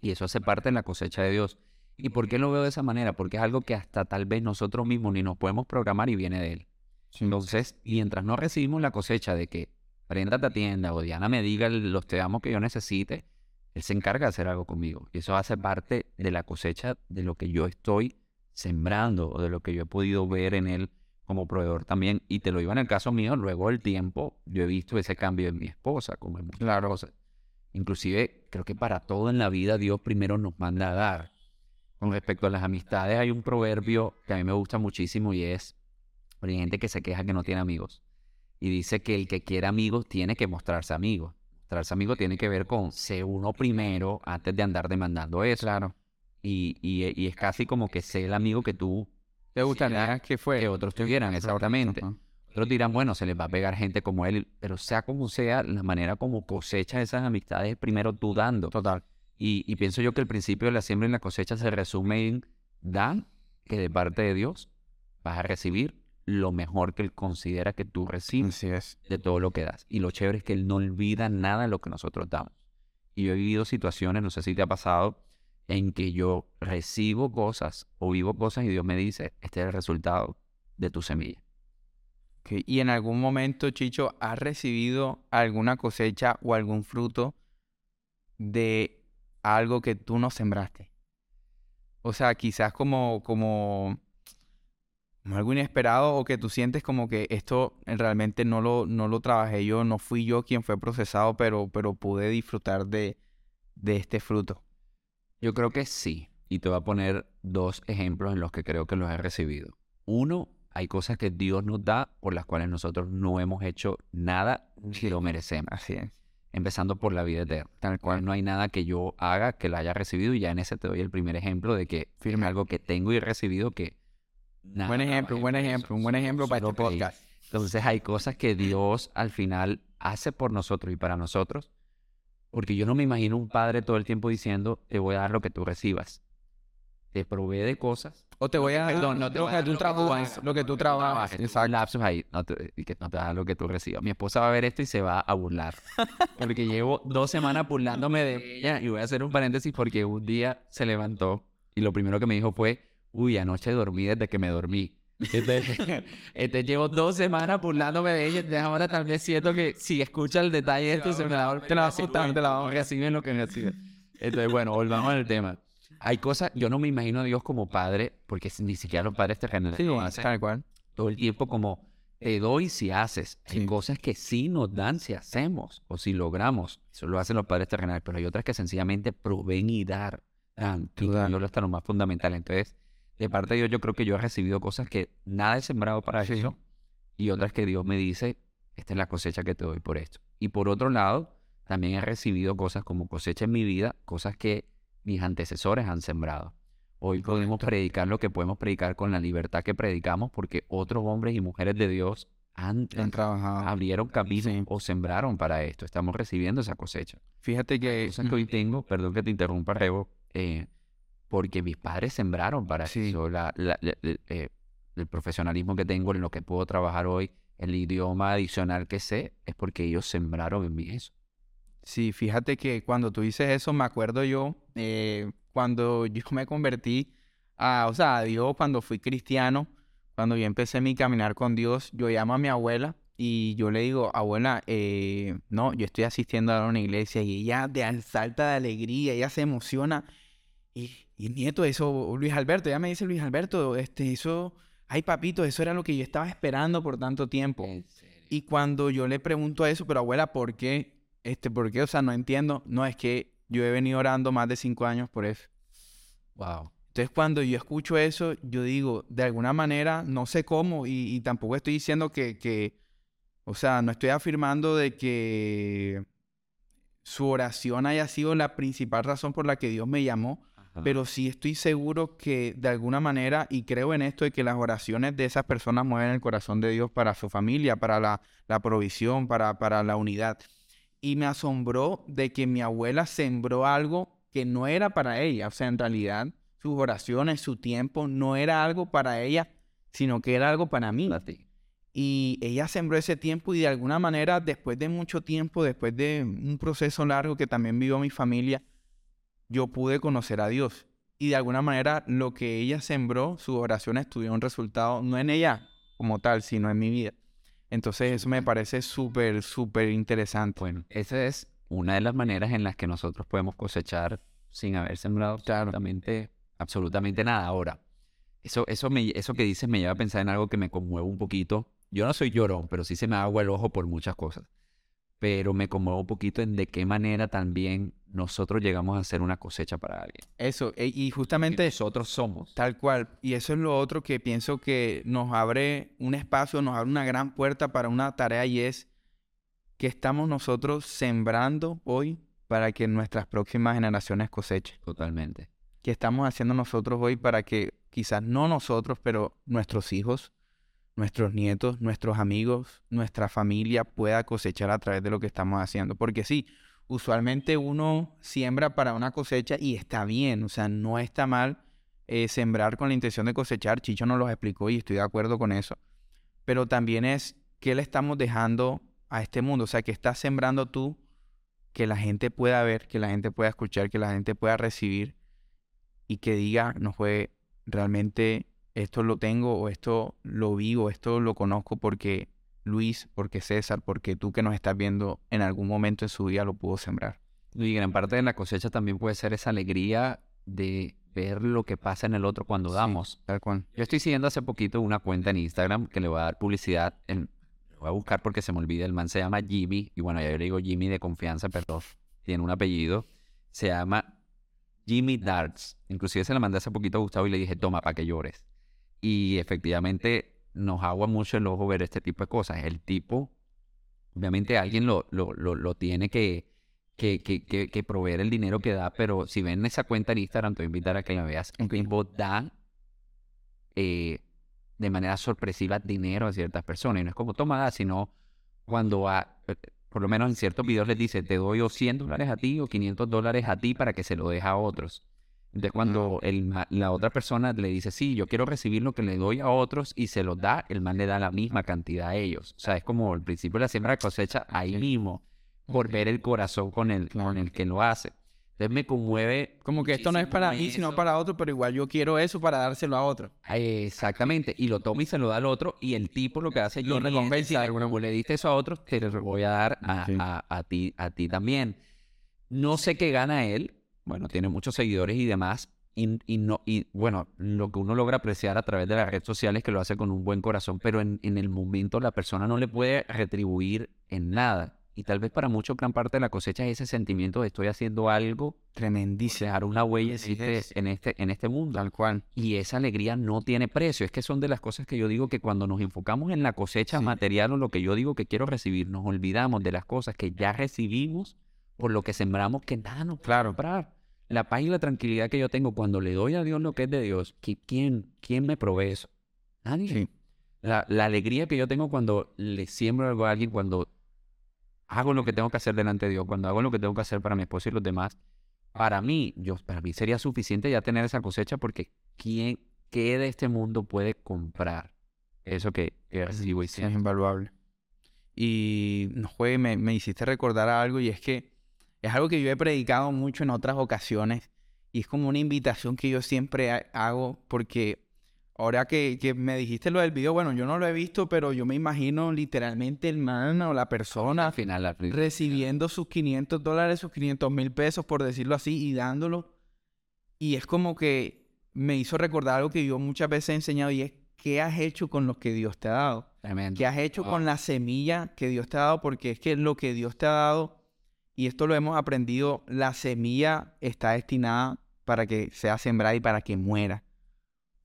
Y eso hace parte de la cosecha de Dios. ¿Y por qué lo veo de esa manera? Porque es algo que hasta tal vez nosotros mismos ni nos podemos programar y viene de Él. Entonces, mientras no recibimos la cosecha de que Brenda te atienda o Diana me diga los te amo que yo necesite, Él se encarga de hacer algo conmigo. Y eso hace parte de la cosecha de lo que yo estoy sembrando o de lo que yo he podido ver en Él como proveedor también. Y te lo digo en el caso mío, luego del tiempo, yo he visto ese cambio en mi esposa, como en muchas cosas. Inclusive, creo que para todo en la vida Dios primero nos manda a dar. Con respecto a las amistades, hay un proverbio que a mí me gusta muchísimo y es, hay gente que se queja que no tiene amigos. Y dice que el que quiere amigos tiene que mostrarse amigo. Mostrarse amigo tiene que ver con ser uno primero antes de andar demandando eso. Claro. Y, y, es casi como que sé el amigo que tú... Te gustaría que fue. Que otros tuvieran, exactamente. Otros dirán, bueno, se les va a pegar gente como él, pero sea como sea, la manera como cosecha esas amistades es primero tú dando. Total. Y, pienso yo que el principio de la siembra y la cosecha se resume en dan, que de parte de Dios vas a recibir lo mejor que Él considera que tú recibes es. de todo lo que das. Y lo chévere es que Él no olvida nada de lo que nosotros damos. Y yo he vivido situaciones, no sé si te ha pasado, en que yo recibo cosas o vivo cosas y Dios me dice, este es el resultado de tu semilla. Y en algún momento, Chicho, ¿has recibido alguna cosecha o algún fruto de algo que tú no sembraste. O sea, quizás como, como, algo inesperado o que tú sientes como que esto realmente no lo, no lo trabajé yo, no fui yo quien fue procesado, pero, pero pude disfrutar de, de este fruto. Yo creo que sí. Y te voy a poner dos ejemplos en los que creo que los he recibido. Uno, hay cosas que Dios nos da por las cuales nosotros no hemos hecho nada si lo merecemos. Así es empezando por la vida eterna, tal cual no hay nada que yo haga que la haya recibido y ya en ese te doy el primer ejemplo de que firme algo que tengo y recibido que nada buen ejemplo, buen ejemplo, un buen ejemplo para este podcast. Entonces hay cosas que Dios al final hace por nosotros y para nosotros, porque yo no me imagino un padre todo el tiempo diciendo, te voy a dar lo que tú recibas. Te provee de cosas o te voy a dar no lo que tú trabajas. Lo que tú trabajas. Exacto. Lapsos ahí. No te, que no te da lo que tú recibas. Mi esposa va a ver esto y se va a burlar. Porque *laughs* llevo dos semanas burlándome de ella. Y voy a hacer un paréntesis porque un día se levantó y lo primero que me dijo fue, uy, anoche dormí desde que me dormí. Este, *laughs* llevo dos semanas burlándome de ella. Entonces ahora tal vez siento que si escucha el detalle esto se me va a Te la va a asustar, te la va a Reciben lo que reciben. Entonces, bueno, volvamos al tema hay cosas, yo no me imagino a Dios como padre, porque ni siquiera los padres terrenales sí, lo hacen. Tal cual. Todo el tiempo como te doy si haces. Hay cosas que sí nos dan si hacemos o si logramos. Eso lo hacen los padres terrenales, pero hay otras que sencillamente proveen y dar. Y lo está lo más fundamental. Entonces, de parte de Dios, yo creo que yo he recibido cosas que nada he sembrado para eso y otras que Dios me dice, esta es la cosecha que te doy por esto. Y por otro lado, también he recibido cosas como cosecha en mi vida, cosas que mis antecesores han sembrado. Hoy podemos predicar lo que podemos predicar con la libertad que predicamos porque otros hombres y mujeres de Dios han, trabajado, abrieron camino o sembraron para esto. Estamos recibiendo esa cosecha. Fíjate que... que hoy tengo, perdón que te interrumpa, Rebo, eh, porque mis padres sembraron para eso. Eh, el profesionalismo que tengo en lo que puedo trabajar hoy, el idioma adicional que sé, es porque ellos sembraron en mí eso. Sí, fíjate que cuando tú dices eso, me acuerdo yo, eh, cuando yo me convertí a, o sea, a Dios, cuando fui cristiano, cuando yo empecé mi caminar con Dios, yo llamo a mi abuela y yo le digo, abuela, eh, no, yo estoy asistiendo a una iglesia y ella de salta de alegría, ella se emociona. Y, y nieto, eso, Luis Alberto, ella me dice, Luis Alberto, este, eso, ay papito, eso era lo que yo estaba esperando por tanto tiempo. Y cuando yo le pregunto eso, pero abuela, ¿por qué? Este, ¿por qué? O sea, no entiendo. No, es que yo he venido orando más de cinco años por eso. Wow. Entonces, cuando yo escucho eso, yo digo, de alguna manera, no sé cómo, y, tampoco estoy diciendo que, que, o sea, no estoy afirmando de que su oración haya sido la principal razón por la que Dios me llamó, pero sí estoy seguro que de alguna manera, y creo en esto, de que las oraciones de esas personas mueven el corazón de Dios para su familia, para la, la provisión, para, para la unidad y me asombró de que mi abuela sembró algo que no era para ella. O sea, en realidad sus oraciones, su tiempo, no era algo para ella, sino que era algo para mí. Y ella sembró ese tiempo y de alguna manera, después de mucho tiempo, después de un proceso largo que también vivió mi familia, yo pude conocer a Dios. y de alguna manera lo que ella sembró, sus oraciones tuvieron resultado no en ella como tal, sino en mi vida. Entonces eso me parece súper, súper interesante. Bueno, esa es una de las maneras en las que nosotros podemos cosechar sin haber sembrado absolutamente, absolutamente nada. Ahora, eso, eso, me, eso que dices me lleva a pensar en algo que me conmueve un poquito. Yo no soy llorón, pero sí se me agua el ojo por muchas cosas. Pero me conmueve un poquito en de qué manera también nosotros llegamos a ser una cosecha para alguien. Eso, e, y justamente... nosotros somos. Tal cual. Y eso es lo otro que pienso que nos abre un espacio, nos abre una gran puerta para una tarea y es que estamos nosotros sembrando hoy para que nuestras próximas generaciones cosechen. Totalmente. ¿Qué estamos haciendo nosotros hoy para que quizás no nosotros, pero nuestros hijos, nuestros nietos, nuestros amigos, nuestra familia pueda cosechar a través de lo que estamos haciendo? Porque sí, usualmente uno siembra para una cosecha y está bien, o sea, no está mal eh, sembrar con la intención de cosechar. Chicho nos lo explicó y estoy de acuerdo con eso. Pero también es qué le estamos dejando a este mundo, o sea, que estás sembrando tú, que la gente pueda ver, que la gente pueda escuchar, que la gente pueda recibir y que diga, no fue realmente esto lo tengo o esto lo vi o esto lo conozco porque Luis, porque César, porque tú que nos estás viendo en algún momento en su vida lo pudo sembrar. Y gran parte de la cosecha también puede ser esa alegría de ver lo que pasa en el otro cuando damos. tal cual. Yo estoy siguiendo hace poquito una cuenta en Instagram que le voy a dar publicidad. En, voy a buscar porque se me olvida. El man se llama Jimmy. Y bueno, ya yo le digo Jimmy de confianza, pero tiene un apellido. Se llama Jimmy Darts. Inclusive se la mandé hace poquito a Gustavo y le dije, toma, para que llores. Y efectivamente nos agua mucho el ojo ver este tipo de cosas. El tipo, obviamente alguien lo, lo, lo, tiene que, que, que, que, proveer el dinero que da, pero si ven esa cuenta en Instagram, te voy a invitar a que la veas. El tipo da eh, de manera sorpresiva dinero a ciertas personas. Y no es como toma, sino cuando a, por lo menos en ciertos videos les dice, te doy o 100 dólares a ti o 500 dólares a ti para que se lo deje a otros. Entonces, cuando el, la otra persona le dice, sí, yo quiero recibir lo que le doy a otros y se lo da, el man le da la misma cantidad a ellos. O sea, es como el principio de la siembra de cosecha ahí mismo, por ver el corazón con el, con el que lo hace. Entonces me conmueve. Como que esto no es para mí, sino para otro, pero igual yo quiero eso para dárselo a otro. Exactamente. Y lo toma y se lo da al otro, y el tipo lo que hace lo recompensa. Como le diste eso a otro, te lo voy a dar a, a, ti, a ti también. No sé qué gana él, bueno, tiene muchos seguidores y demás. Y, no, y bueno, lo que uno logra apreciar a través de las redes sociales es que lo hace con un buen corazón, pero en, el momento la persona no le puede retribuir en nada. Y tal vez para muchos gran parte de la cosecha es ese sentimiento de estoy haciendo algo tremendísimo, dejar una huella en este, en este mundo. Tal cual. Y esa alegría no tiene precio. Es que son de las cosas que yo digo que cuando nos enfocamos en la cosecha material o lo que yo digo que quiero recibir, nos olvidamos de las cosas que ya recibimos por lo que sembramos que nada nos claro. comprar. La paz y la tranquilidad que yo tengo cuando le doy a Dios lo que es de Dios, ¿quién, quién me provee eso? Nadie. La, la, alegría que yo tengo cuando le siembro algo a alguien, cuando hago lo que tengo que hacer delante de Dios, cuando hago lo que tengo que hacer para mi esposo y los demás, para mí, yo, para mí sería suficiente ya tener esa cosecha porque ¿quién, qué de este mundo puede comprar eso que, que recibo y Es invaluable. Y no, me, me hiciste recordar algo y es que es algo que yo he predicado mucho en otras ocasiones y es como una invitación que yo siempre hago porque ahora que, me dijiste lo del video, bueno, yo no lo he visto, pero yo me imagino literalmente el man o la persona Al final, recibiendo sus 500 dólares, sus 500 mil pesos, por decirlo así, y dándolo. Y es como que me hizo recordar algo que yo muchas veces he enseñado y es qué has hecho con lo que Dios te ha dado. ¿Qué has hecho con la semilla que Dios te ha dado? Porque es que lo que Dios te ha dado y esto lo hemos aprendido, la semilla está destinada para que sea sembrada y para que muera.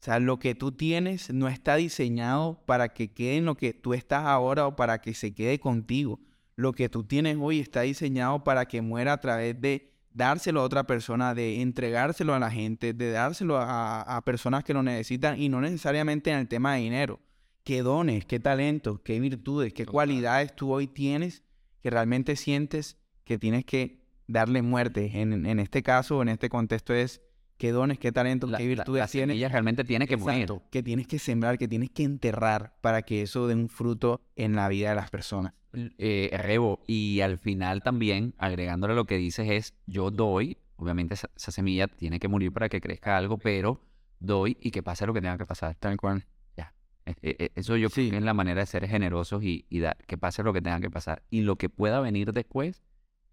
O sea, lo que tú tienes no está diseñado para que quede en lo que tú estás ahora o para que se quede contigo. Lo que tú tienes hoy está diseñado para que muera a través de dárselo a otra persona, de entregárselo a la gente, de dárselo a, personas que lo necesitan y no necesariamente en el tema de dinero. ¿Qué dones, qué talentos, qué virtudes, qué cualidades tú hoy tienes que realmente sientes que tienes que darle muerte. En, en este caso, en este contexto es qué dones, qué talentos, qué virtudes tienes. Ella realmente tiene que morir. Que tienes que sembrar, que tienes que enterrar para que eso dé un fruto en la vida de las personas. Eh, Rebo, y al final también, agregándole lo que dices, es yo doy obviamente esa, esa semilla tiene que morir para que crezca algo, pero doy y que pase lo que tenga que pasar. Tal cual. Ya. E- e- e- Eso yo creo que es la manera de ser generosos y, y dar, que pase lo que tenga que pasar. Y lo que pueda venir después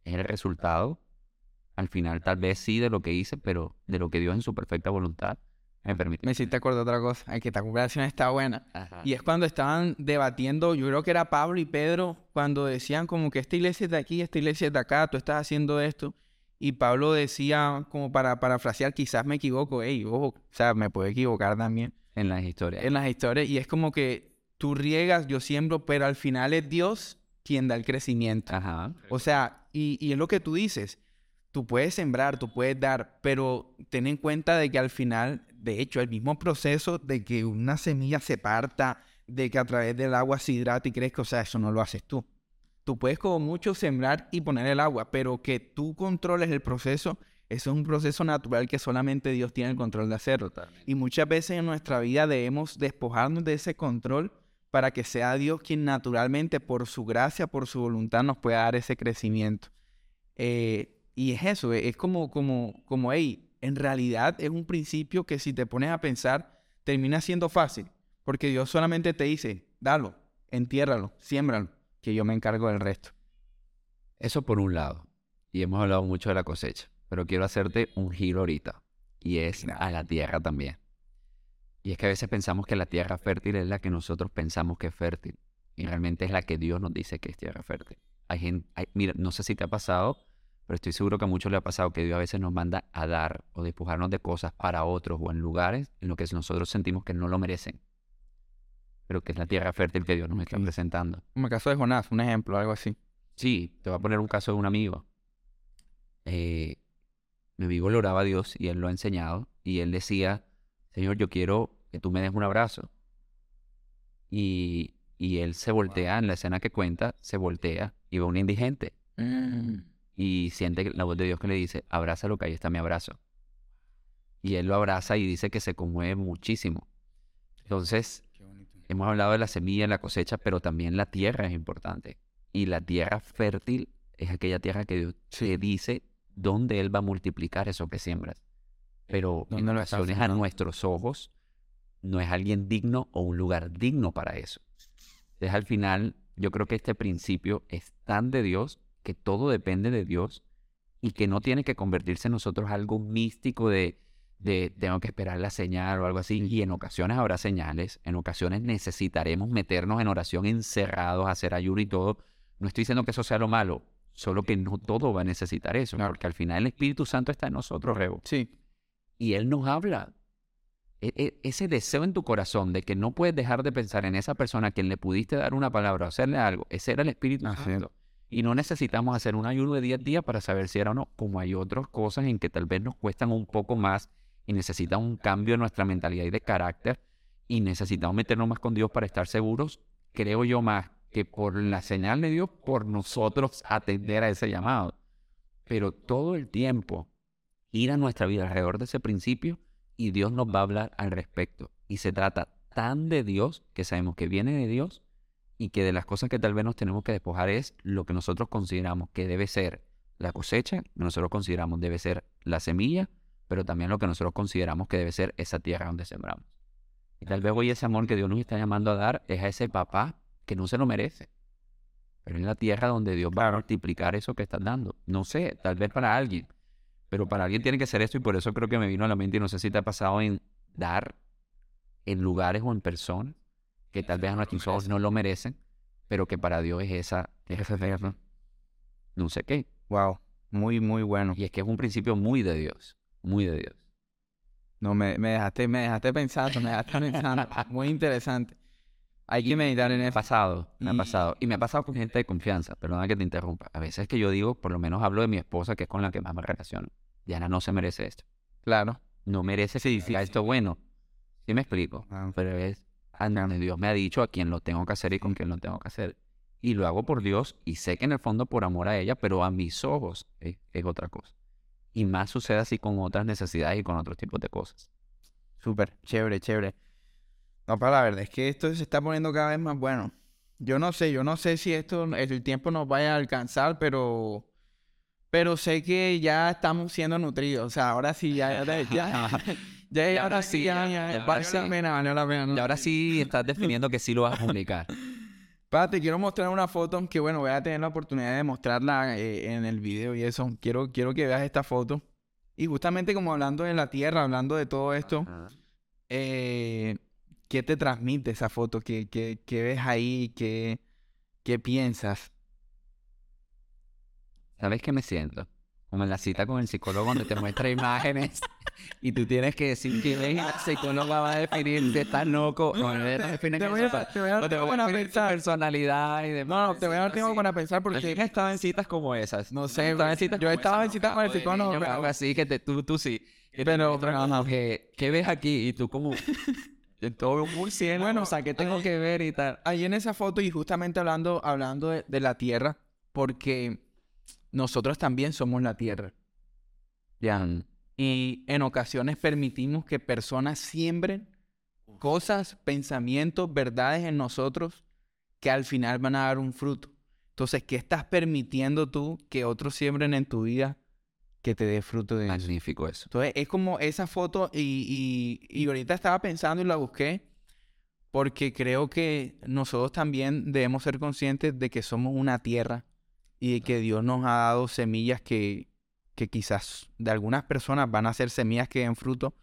es el resultado, al final tal vez sí de lo que hice, pero de lo que Dios en su perfecta voluntad me permite. Me hiciste acordar otra cosa. Ay, que esta comparación está buena. Ajá. Y es cuando estaban debatiendo, yo creo que era Pablo y Pedro, cuando decían como que esta iglesia es de aquí, esta iglesia es de acá, tú estás haciendo esto. Y Pablo decía, como para parafrasear, quizás me equivoco, ey, ojo, o sea, me puedo equivocar también En las historias. en las historias. Y es como que tú riegas, yo siembro, pero al final es Dios quien da el crecimiento. Ajá. O sea, y, y es lo que tú dices. Tú puedes sembrar, tú puedes dar, pero ten en cuenta de que al final, de hecho, el mismo proceso de que una semilla se parta, de que a través del agua se hidrate y crezca, o sea, eso no lo haces tú. Tú puedes como mucho sembrar y poner el agua, pero que tú controles el proceso, eso es un proceso natural que solamente Dios tiene el control de hacerlo. Y muchas veces en nuestra vida debemos despojarnos de ese control para que sea Dios quien naturalmente, por su gracia, por su voluntad, nos pueda dar ese crecimiento. Eh, y es eso, es como, como, como, hey, en realidad es un principio que si te pones a pensar, termina siendo fácil, porque Dios solamente te dice, dalo, entiérralo, siémbralo, que yo me encargo del resto. Eso por un lado. Y hemos hablado mucho de la cosecha. Pero quiero hacerte un giro ahorita. Y es a la tierra también. Y es que a veces pensamos que la tierra fértil es la que nosotros pensamos que es fértil. Y realmente es la que Dios nos dice que es tierra fértil. Hay gente, hay- mira, no sé si te ha pasado, pero estoy seguro que a muchos le ha pasado que Dios a veces nos manda a dar o despojarnos de cosas para otros o en lugares en los que nosotros sentimos que no lo merecen. Pero que es la tierra fértil que Dios nos está presentando. Como el caso de Jonás, un ejemplo, algo así. Sí, te voy a poner un caso de un amigo. Eh, mi amigo le oraba a Dios y él lo ha enseñado. Y él decía, Señor, yo quiero que tú me des un abrazo. Y, y él se voltea, en la escena que cuenta, se voltea y ve a un indigente. Y siente la voz de Dios que le dice, abrázalo que ahí está mi abrazo. Y él lo abraza y dice que se conmueve muchísimo. Entonces. Hemos hablado de la semilla, la cosecha, pero también la tierra es importante. Y la tierra fértil es aquella tierra que Dios te dice dónde Él va a multiplicar eso que siembras. Pero en ¿Dónde lo estás ocasiones a nuestros ojos no es alguien digno o un lugar digno para eso. Entonces al final yo creo que este principio es tan de Dios que todo depende de Dios y que no tiene que convertirse en nosotros algo místico de, de tengo que esperar la señal o algo así. Y en ocasiones habrá señales, en ocasiones necesitaremos meternos en oración encerrados, hacer ayuno y todo. No estoy diciendo que eso sea lo malo, solo que no todo va a necesitar eso, Claro. porque al final el Espíritu Santo está en nosotros, Rebo Sí, y Él nos habla. E- e- ese deseo en tu corazón de que no puedes dejar de pensar en esa persona a quien le pudiste dar una palabra o hacerle algo, ese era el Espíritu. Santo. Y no necesitamos hacer un ayuno de 10 días para saber si era o no, como hay otras cosas en que tal vez nos cuestan un poco más y necesitan un cambio en nuestra mentalidad y de carácter y necesitamos meternos más con Dios para estar seguros, creo yo más que por la señal de Dios, por nosotros atender a ese llamado. Pero todo el tiempo ir a nuestra vida alrededor de ese principio y Dios nos va a hablar al respecto. Y se trata tan de Dios que sabemos que viene de Dios y que de las cosas que tal vez nos tenemos que despojar es lo que nosotros consideramos que debe ser la cosecha, que nosotros consideramos debe ser la semilla, pero también lo que nosotros consideramos que debe ser esa tierra donde sembramos. Y tal vez hoy ese amor que Dios nos está llamando a dar es a ese papá que no se lo merece. Pero es la tierra donde Dios va a multiplicar eso que estás dando. No sé, tal vez para alguien. Pero para alguien tiene que ser esto y por eso creo que me vino a la mente y no sé si te ha pasado en dar en lugares o en personas que tal vez a nuestros ojos no lo merecen, pero que para Dios es esa, es esa tierra. No sé qué. wow, muy, muy bueno. Y es que es un principio muy de Dios, muy de Dios. No, me, me dejaste, me dejaste pensando, me dejaste pensando. Muy interesante. Hay que meditar en eso. pasado, me ha pasado. Y me ha pasado con gente de confianza, perdona que te interrumpa. A veces que yo digo, por lo menos hablo de mi esposa, que es con la que más me relaciono. Diana no se merece esto. Claro. No merece Sí, que sí, haga sí. esto bueno. ¿Sí me explico? Ah, Pero es, a donde Dios me ha dicho a quién lo tengo que hacer y con quién lo tengo que hacer. Y lo hago por Dios y sé que en el fondo por amor a ella, pero a mis ojos es, es otra cosa. Y más sucede así con otras necesidades y con otros tipos de cosas. Súper, chévere, chévere. No, pero la verdad es que esto se está poniendo cada vez más bueno. Yo no sé, yo no sé si esto, el tiempo nos vaya a alcanzar, pero pero sé que ya estamos siendo nutridos. O sea, ahora sí, ya, ya, ya, ya, *laughs* ahora sí, ya, ya, ya, valió la pena, valió la pena. Y ahora sí estás definiendo que sí lo vas a publicar. *laughs* Pa, te quiero mostrar una foto que, bueno, voy a tener la oportunidad de mostrarla eh, en el video y eso. Quiero, quiero que veas esta foto. Y justamente como hablando de la tierra, hablando de todo esto, eh, ¿qué te transmite esa foto? ¿Qué, qué, qué ves ahí? ¿Qué, qué piensas? ¿Sabes qué me siento? Como en la cita con el psicólogo donde te muestra imágenes *laughs* y tú tienes que decir que ves y el psicólogo va a definir si estás loco. No, no, Te voy a, te voy a dar tiempo para pensar. personalidad y demás. No, no, te voy a dar tiempo Así. para pensar Porque he estado en citas como esas. No sé, Estaba en citas yo estaba en citas con el psicólogo, algo así que te, tú, tú sí. Pero- pero, que, ¿Qué ves aquí? Y tú como... *laughs* Todo muy cielo. Bueno, o sea, ¿qué tengo que ver y tal? ahí en esa foto y justamente hablando, hablando de, de la tierra, porque nosotros también somos la tierra. Ya. Y en ocasiones permitimos que personas siembren cosas, pensamientos, verdades en nosotros que al final van a dar un fruto. Entonces, ¿qué estás permitiendo tú que otros siembren en tu vida que te dé fruto de? Magnífico eso. Entonces, es como esa foto y, y, y ahorita estaba pensando y la busqué porque creo que nosotros también debemos ser conscientes de que somos una tierra y de que Dios nos ha dado semillas que, que quizás de algunas personas van a ser semillas que den fruto,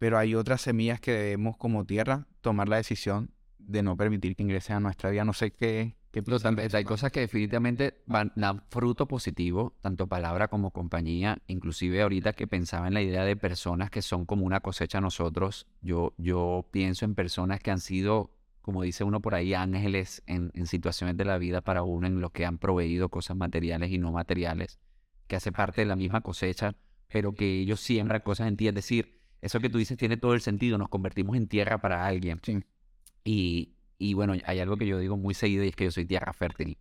pero hay otras semillas que debemos como tierra tomar la decisión de no permitir que ingresen a nuestra vida. No sé qué... qué hay cosas que definitivamente van, dan fruto positivo, tanto palabra como compañía. Inclusive ahorita que pensaba en la idea de personas que son como una cosecha a nosotros, yo, yo pienso en personas que han sido, como dice uno por ahí, ángeles en, en situaciones de la vida para uno, en lo que han proveído cosas materiales y no materiales, que hace parte de la misma cosecha, pero que ellos siembran cosas en ti. Es decir, eso que tú dices tiene todo el sentido, nos convertimos en tierra para alguien. Sí. Y, y bueno, hay algo que yo digo muy seguido y es que yo soy tierra fértil.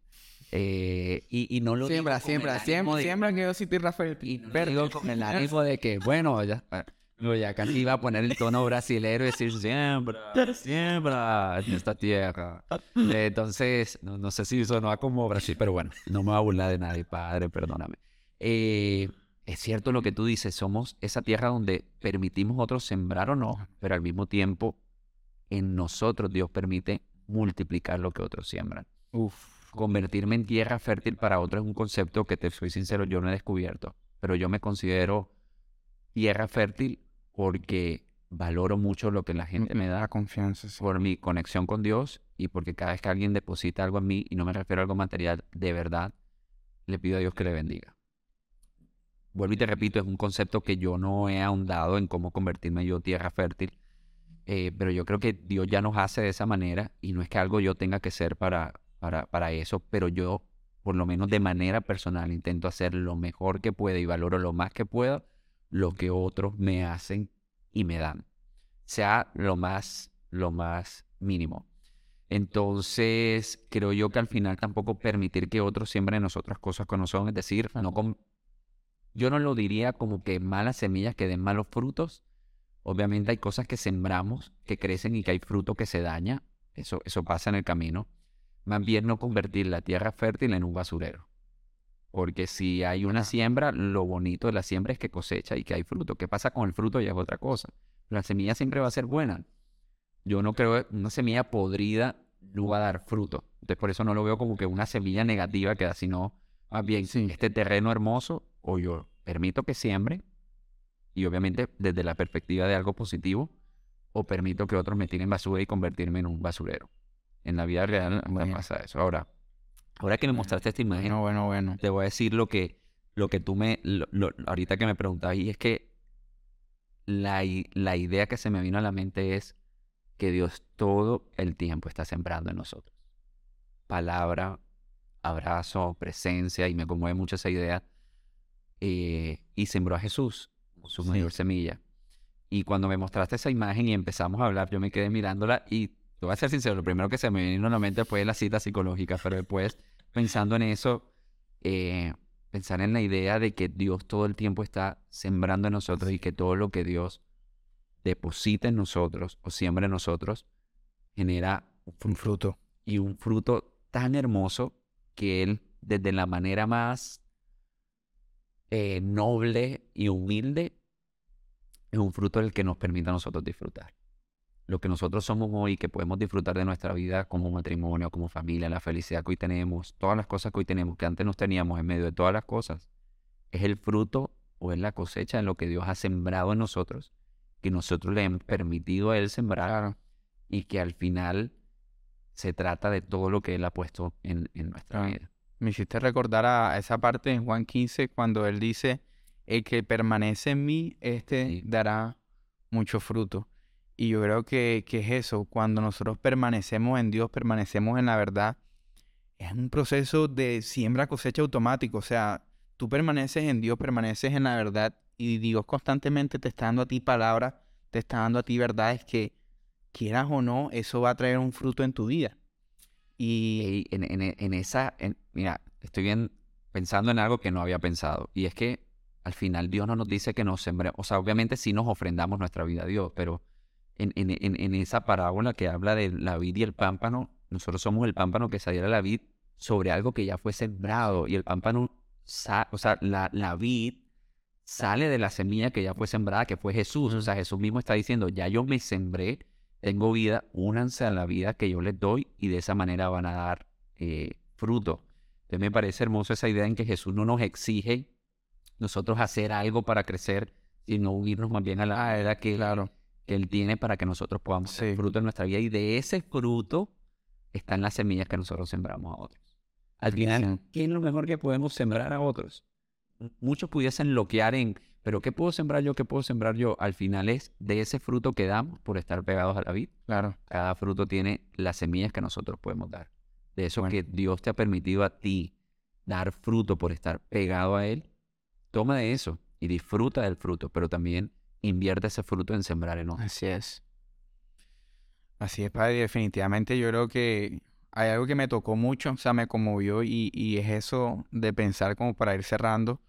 Eh, y, y no lo digo Siembra, el siembra, siembra, de- siembra que yo soy tierra fértil. y no lo digo con el ánimo de que, bueno, ya, no, ya casi iba a poner el tono brasilero y decir siembra, siembra en esta tierra. Entonces, no, no sé si sonó como Brasil, pero bueno, no me voy a burlar de nadie, padre, perdóname. Eh, es cierto lo que tú dices, somos esa tierra donde permitimos otros sembrar o no, pero al mismo tiempo en nosotros Dios permite multiplicar lo que otros siembran. Uf. Convertirme en tierra fértil para otros es un concepto que, te soy sincero, yo no he descubierto, pero yo me considero tierra fértil porque valoro mucho lo que la gente me da confianza. sí. por mi conexión con Dios y porque cada vez que alguien deposita algo en mí, y no me refiero a algo material, de verdad, le pido a Dios que le bendiga. Vuelvo y te repito, es un concepto que yo no he ahondado en cómo convertirme yo tierra fértil, eh, pero yo creo que Dios ya nos hace de esa manera y no es que algo yo tenga que ser para, para, para eso, pero yo, por lo menos de manera personal, intento hacer lo mejor que pueda y valoro lo más que pueda lo que otros me hacen y me dan, sea lo más, lo más mínimo. Entonces, creo yo que al final tampoco permitir que otros siembren en nosotras cosas que no son, es decir, no con, yo no lo diría como que malas semillas que den malos frutos. Obviamente hay cosas que sembramos, que crecen y que hay fruto que se daña. Eso, eso pasa en el camino. Más bien no convertir la tierra fértil en un basurero. Porque si hay una siembra, lo bonito de la siembra es que cosecha y que hay fruto. ¿Qué pasa con el fruto? Ya es otra cosa. La semilla siempre va a ser buena. Yo no creo que una semilla podrida no va a dar fruto. Entonces por eso no lo veo como que una semilla negativa que da, sino más bien Sí. este terreno hermoso o yo permito que siembre y obviamente desde la perspectiva de algo positivo o permito que otros me tiren basura y convertirme en un basurero. En la vida real Bueno. pasa eso. Ahora, ahora que me mostraste esta imagen, Bueno, bueno, bueno. te voy a decir lo que, lo que tú me, lo- lo- ahorita que me preguntabas, y es que la, la idea que se me vino a la mente es que Dios todo el tiempo está sembrando en nosotros. Palabra, abrazo, presencia, y me conmueve mucho esa idea. eh, y sembró a Jesús, su Sí. mayor semilla. Y cuando me mostraste esa imagen y empezamos a hablar, yo me quedé mirándola y te voy a ser sincero, lo primero que se me vino a la mente fue la cita psicológica, pero después pensando en eso, eh, pensar en la idea de que Dios todo el tiempo está sembrando en nosotros y que todo lo que Dios deposita en nosotros o siembra en nosotros genera Un fruto. y un fruto tan hermoso que Él, desde la manera más eh, noble y humilde, es un fruto del que nos permite a nosotros disfrutar. Lo que nosotros somos hoy, que podemos disfrutar de nuestra vida como matrimonio, como familia, la felicidad que hoy tenemos, todas las cosas que hoy tenemos, que antes no teníamos en medio de todas las cosas, es el fruto o es la cosecha de lo que Dios ha sembrado en nosotros, que nosotros le hemos permitido a Él sembrar y que al final se trata de todo lo que Él ha puesto en, nuestra vida. Me hiciste recordar a esa parte en Juan 15 cuando Él dice, el que permanece en mí, este dará mucho fruto. Y yo creo que, que es eso, cuando nosotros permanecemos en Dios, permanecemos en la verdad, es un proceso de siembra cosecha automático, o sea, tú permaneces en Dios, permaneces en la verdad y Dios constantemente te está dando a ti palabras, te está dando a ti verdades que quieras o no, eso va a traer un fruto en tu vida. Y en, esa, mira, estoy bien pensando en algo que no había pensado. Y es que al final Dios no nos dice que nos sembremos. O sea, obviamente sí nos ofrendamos nuestra vida a Dios, pero en, en, esa parábola que habla de la vid y el pámpano, nosotros somos el pámpano que saliera la vid sobre algo que ya fue sembrado. Y el pámpano, o sea, la, la vid sale de la semilla que ya fue sembrada, que fue Jesús. O sea, Jesús mismo está diciendo, ya yo me sembré tengo vida, únanse a la vida que yo les doy y de esa manera van a dar eh, fruto. Entonces me parece hermoso esa idea en que Jesús no nos exige nosotros hacer algo para crecer, sino unirnos más bien a la edad que, claro. Que Él tiene para que nosotros podamos dar fruto en nuestra vida. Y de ese fruto están las semillas que nosotros sembramos a otros. Al final, ¿qué es lo mejor que podemos sembrar a otros? Muchos pudiesen bloquear en pero ¿qué puedo sembrar yo? ¿Qué puedo sembrar yo? Al final es de ese fruto que damos por estar pegados a la vid. Claro. Cada fruto tiene las semillas que nosotros podemos dar. De eso que Dios te ha permitido a ti dar fruto por estar pegado a Él. Toma de eso y disfruta del fruto, pero también invierte ese fruto en sembrar en otros. Así es. Así es, Padre. Definitivamente yo creo que hay algo que me tocó mucho, o sea, me conmovió y, y es eso de pensar como para ir cerrando.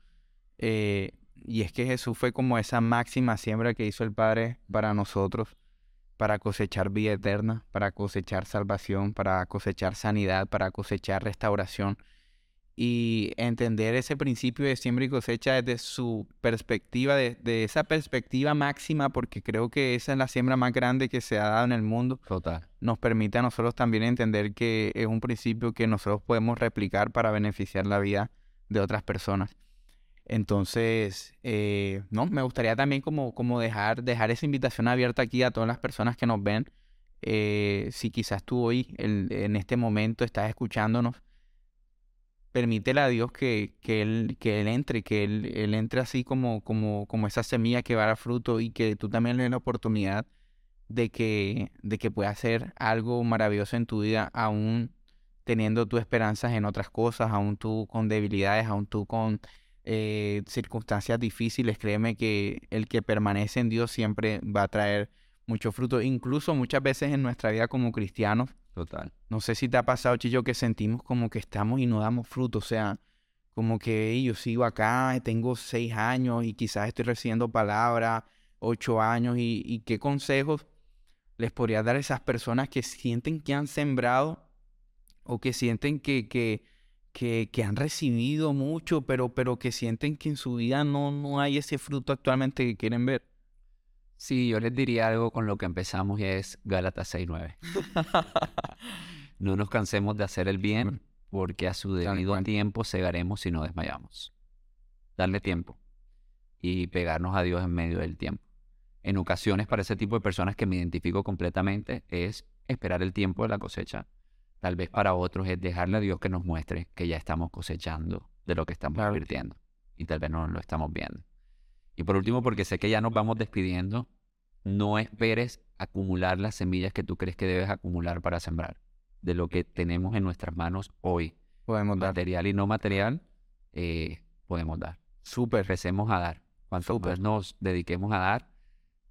Eh, y es que Jesús fue como esa máxima siembra que hizo el Padre para nosotros, para cosechar vida eterna, para cosechar salvación, para cosechar sanidad, para cosechar restauración. Y entender ese principio de siembra y cosecha desde su perspectiva, de, esa perspectiva máxima, porque creo que esa es la siembra más grande que se ha dado en el mundo. Total. Nos permite a nosotros también entender que es un principio que nosotros podemos replicar para beneficiar la vida de otras personas. Entonces, eh, no, me gustaría también como, como dejar, dejar esa invitación abierta aquí a todas las personas que nos ven. Eh, si quizás tú hoy, en este momento, estás escuchándonos, permítele a Dios que, que, él, que él entre, que él, él, entre así como, como, como esa semilla que va a dar fruto y que tú también le des la oportunidad de que, de que pueda hacer algo maravilloso en tu vida, aún teniendo tus esperanzas en otras cosas, aún tú con debilidades, aún tú con eh, circunstancias difíciles, créeme que el que permanece en Dios siempre va a traer mucho fruto, incluso muchas veces en nuestra vida como cristianos. Total. No sé si te ha pasado, Chillo, que sentimos como que estamos y no damos fruto, o sea, como que yo sigo acá, tengo seis años y quizás estoy recibiendo palabras, ocho años, y, qué consejos les podría dar a esas personas que sienten que han sembrado o que sienten que, que, que, han recibido mucho, pero, pero que sienten que en su vida no, no hay ese fruto actualmente que quieren ver. Sí, yo les diría algo con lo que empezamos y es Gálatas 6.9. *laughs* no nos cansemos de hacer el bien, porque a su debido tiempo segaremos si no desmayamos. Darle tiempo y pegarnos a Dios en medio del tiempo. En ocasiones, para ese tipo de personas que me identifico completamente, es esperar el tiempo de la cosecha Tal vez para otros es dejarle a Dios que nos muestre que ya estamos cosechando de lo que estamos invirtiendo y tal vez no lo estamos viendo. Y por último, porque sé que ya nos vamos despidiendo, no esperes acumular las semillas que tú crees que debes acumular para sembrar. De lo que tenemos en nuestras manos hoy, podemos dar. material y no material, eh, podemos dar. Súper. Empecemos a dar. Cuanto más nos dediquemos a dar,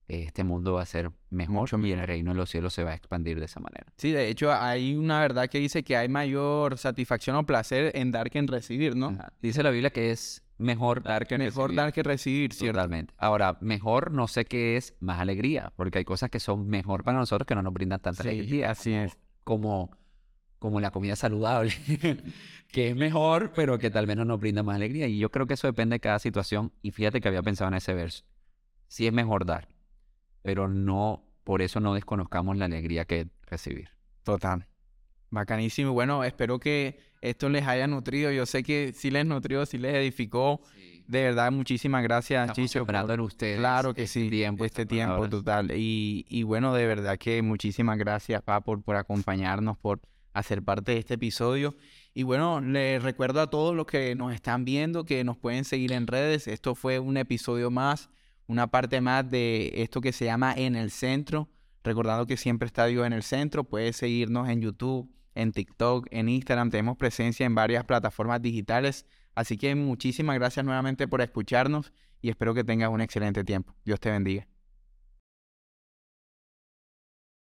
este mundo va a ser mejor y el reino de los cielos se va a expandir de esa manera. Sí, de hecho hay una verdad que dice que hay mayor satisfacción o placer en dar que en recibir, ¿no? Dice la Biblia que es mejor dar que mejor dar que recibir, ¿cierto? Totalmente. Ahora, mejor no sé qué es más alegría, porque hay cosas que son mejor para nosotros que no nos brindan tanta alegría. Así es. Como como la comida saludable, *laughs* que es mejor, pero que tal vez no nos brinda más alegría. Y yo creo que eso depende de cada situación. Y fíjate que había pensado en ese verso. Sí es mejor dar, pero no, por eso no desconozcamos la alegría que recibir. Total. Bacanísimo. Bueno, espero que esto les haya nutrido. Yo sé que sí les nutrió, sí les edificó. De verdad, muchísimas gracias, Estamos Chicho. en ustedes Claro que este sí, tiempo, este tiempo palabras. total. Y, y bueno, de verdad que muchísimas gracias, Pa, por, por acompañarnos, por hacer parte de este episodio. Y bueno, les recuerdo a todos los que nos están viendo que nos pueden seguir en redes. Esto fue un episodio más, una parte más de esto que se llama En el Centro. Recordando que siempre está Dios en el centro, puedes seguirnos en YouTube, en TikTok, en Instagram. Tenemos presencia en varias plataformas digitales. Así que muchísimas gracias nuevamente por escucharnos y espero que tengas un excelente tiempo. Dios te bendiga.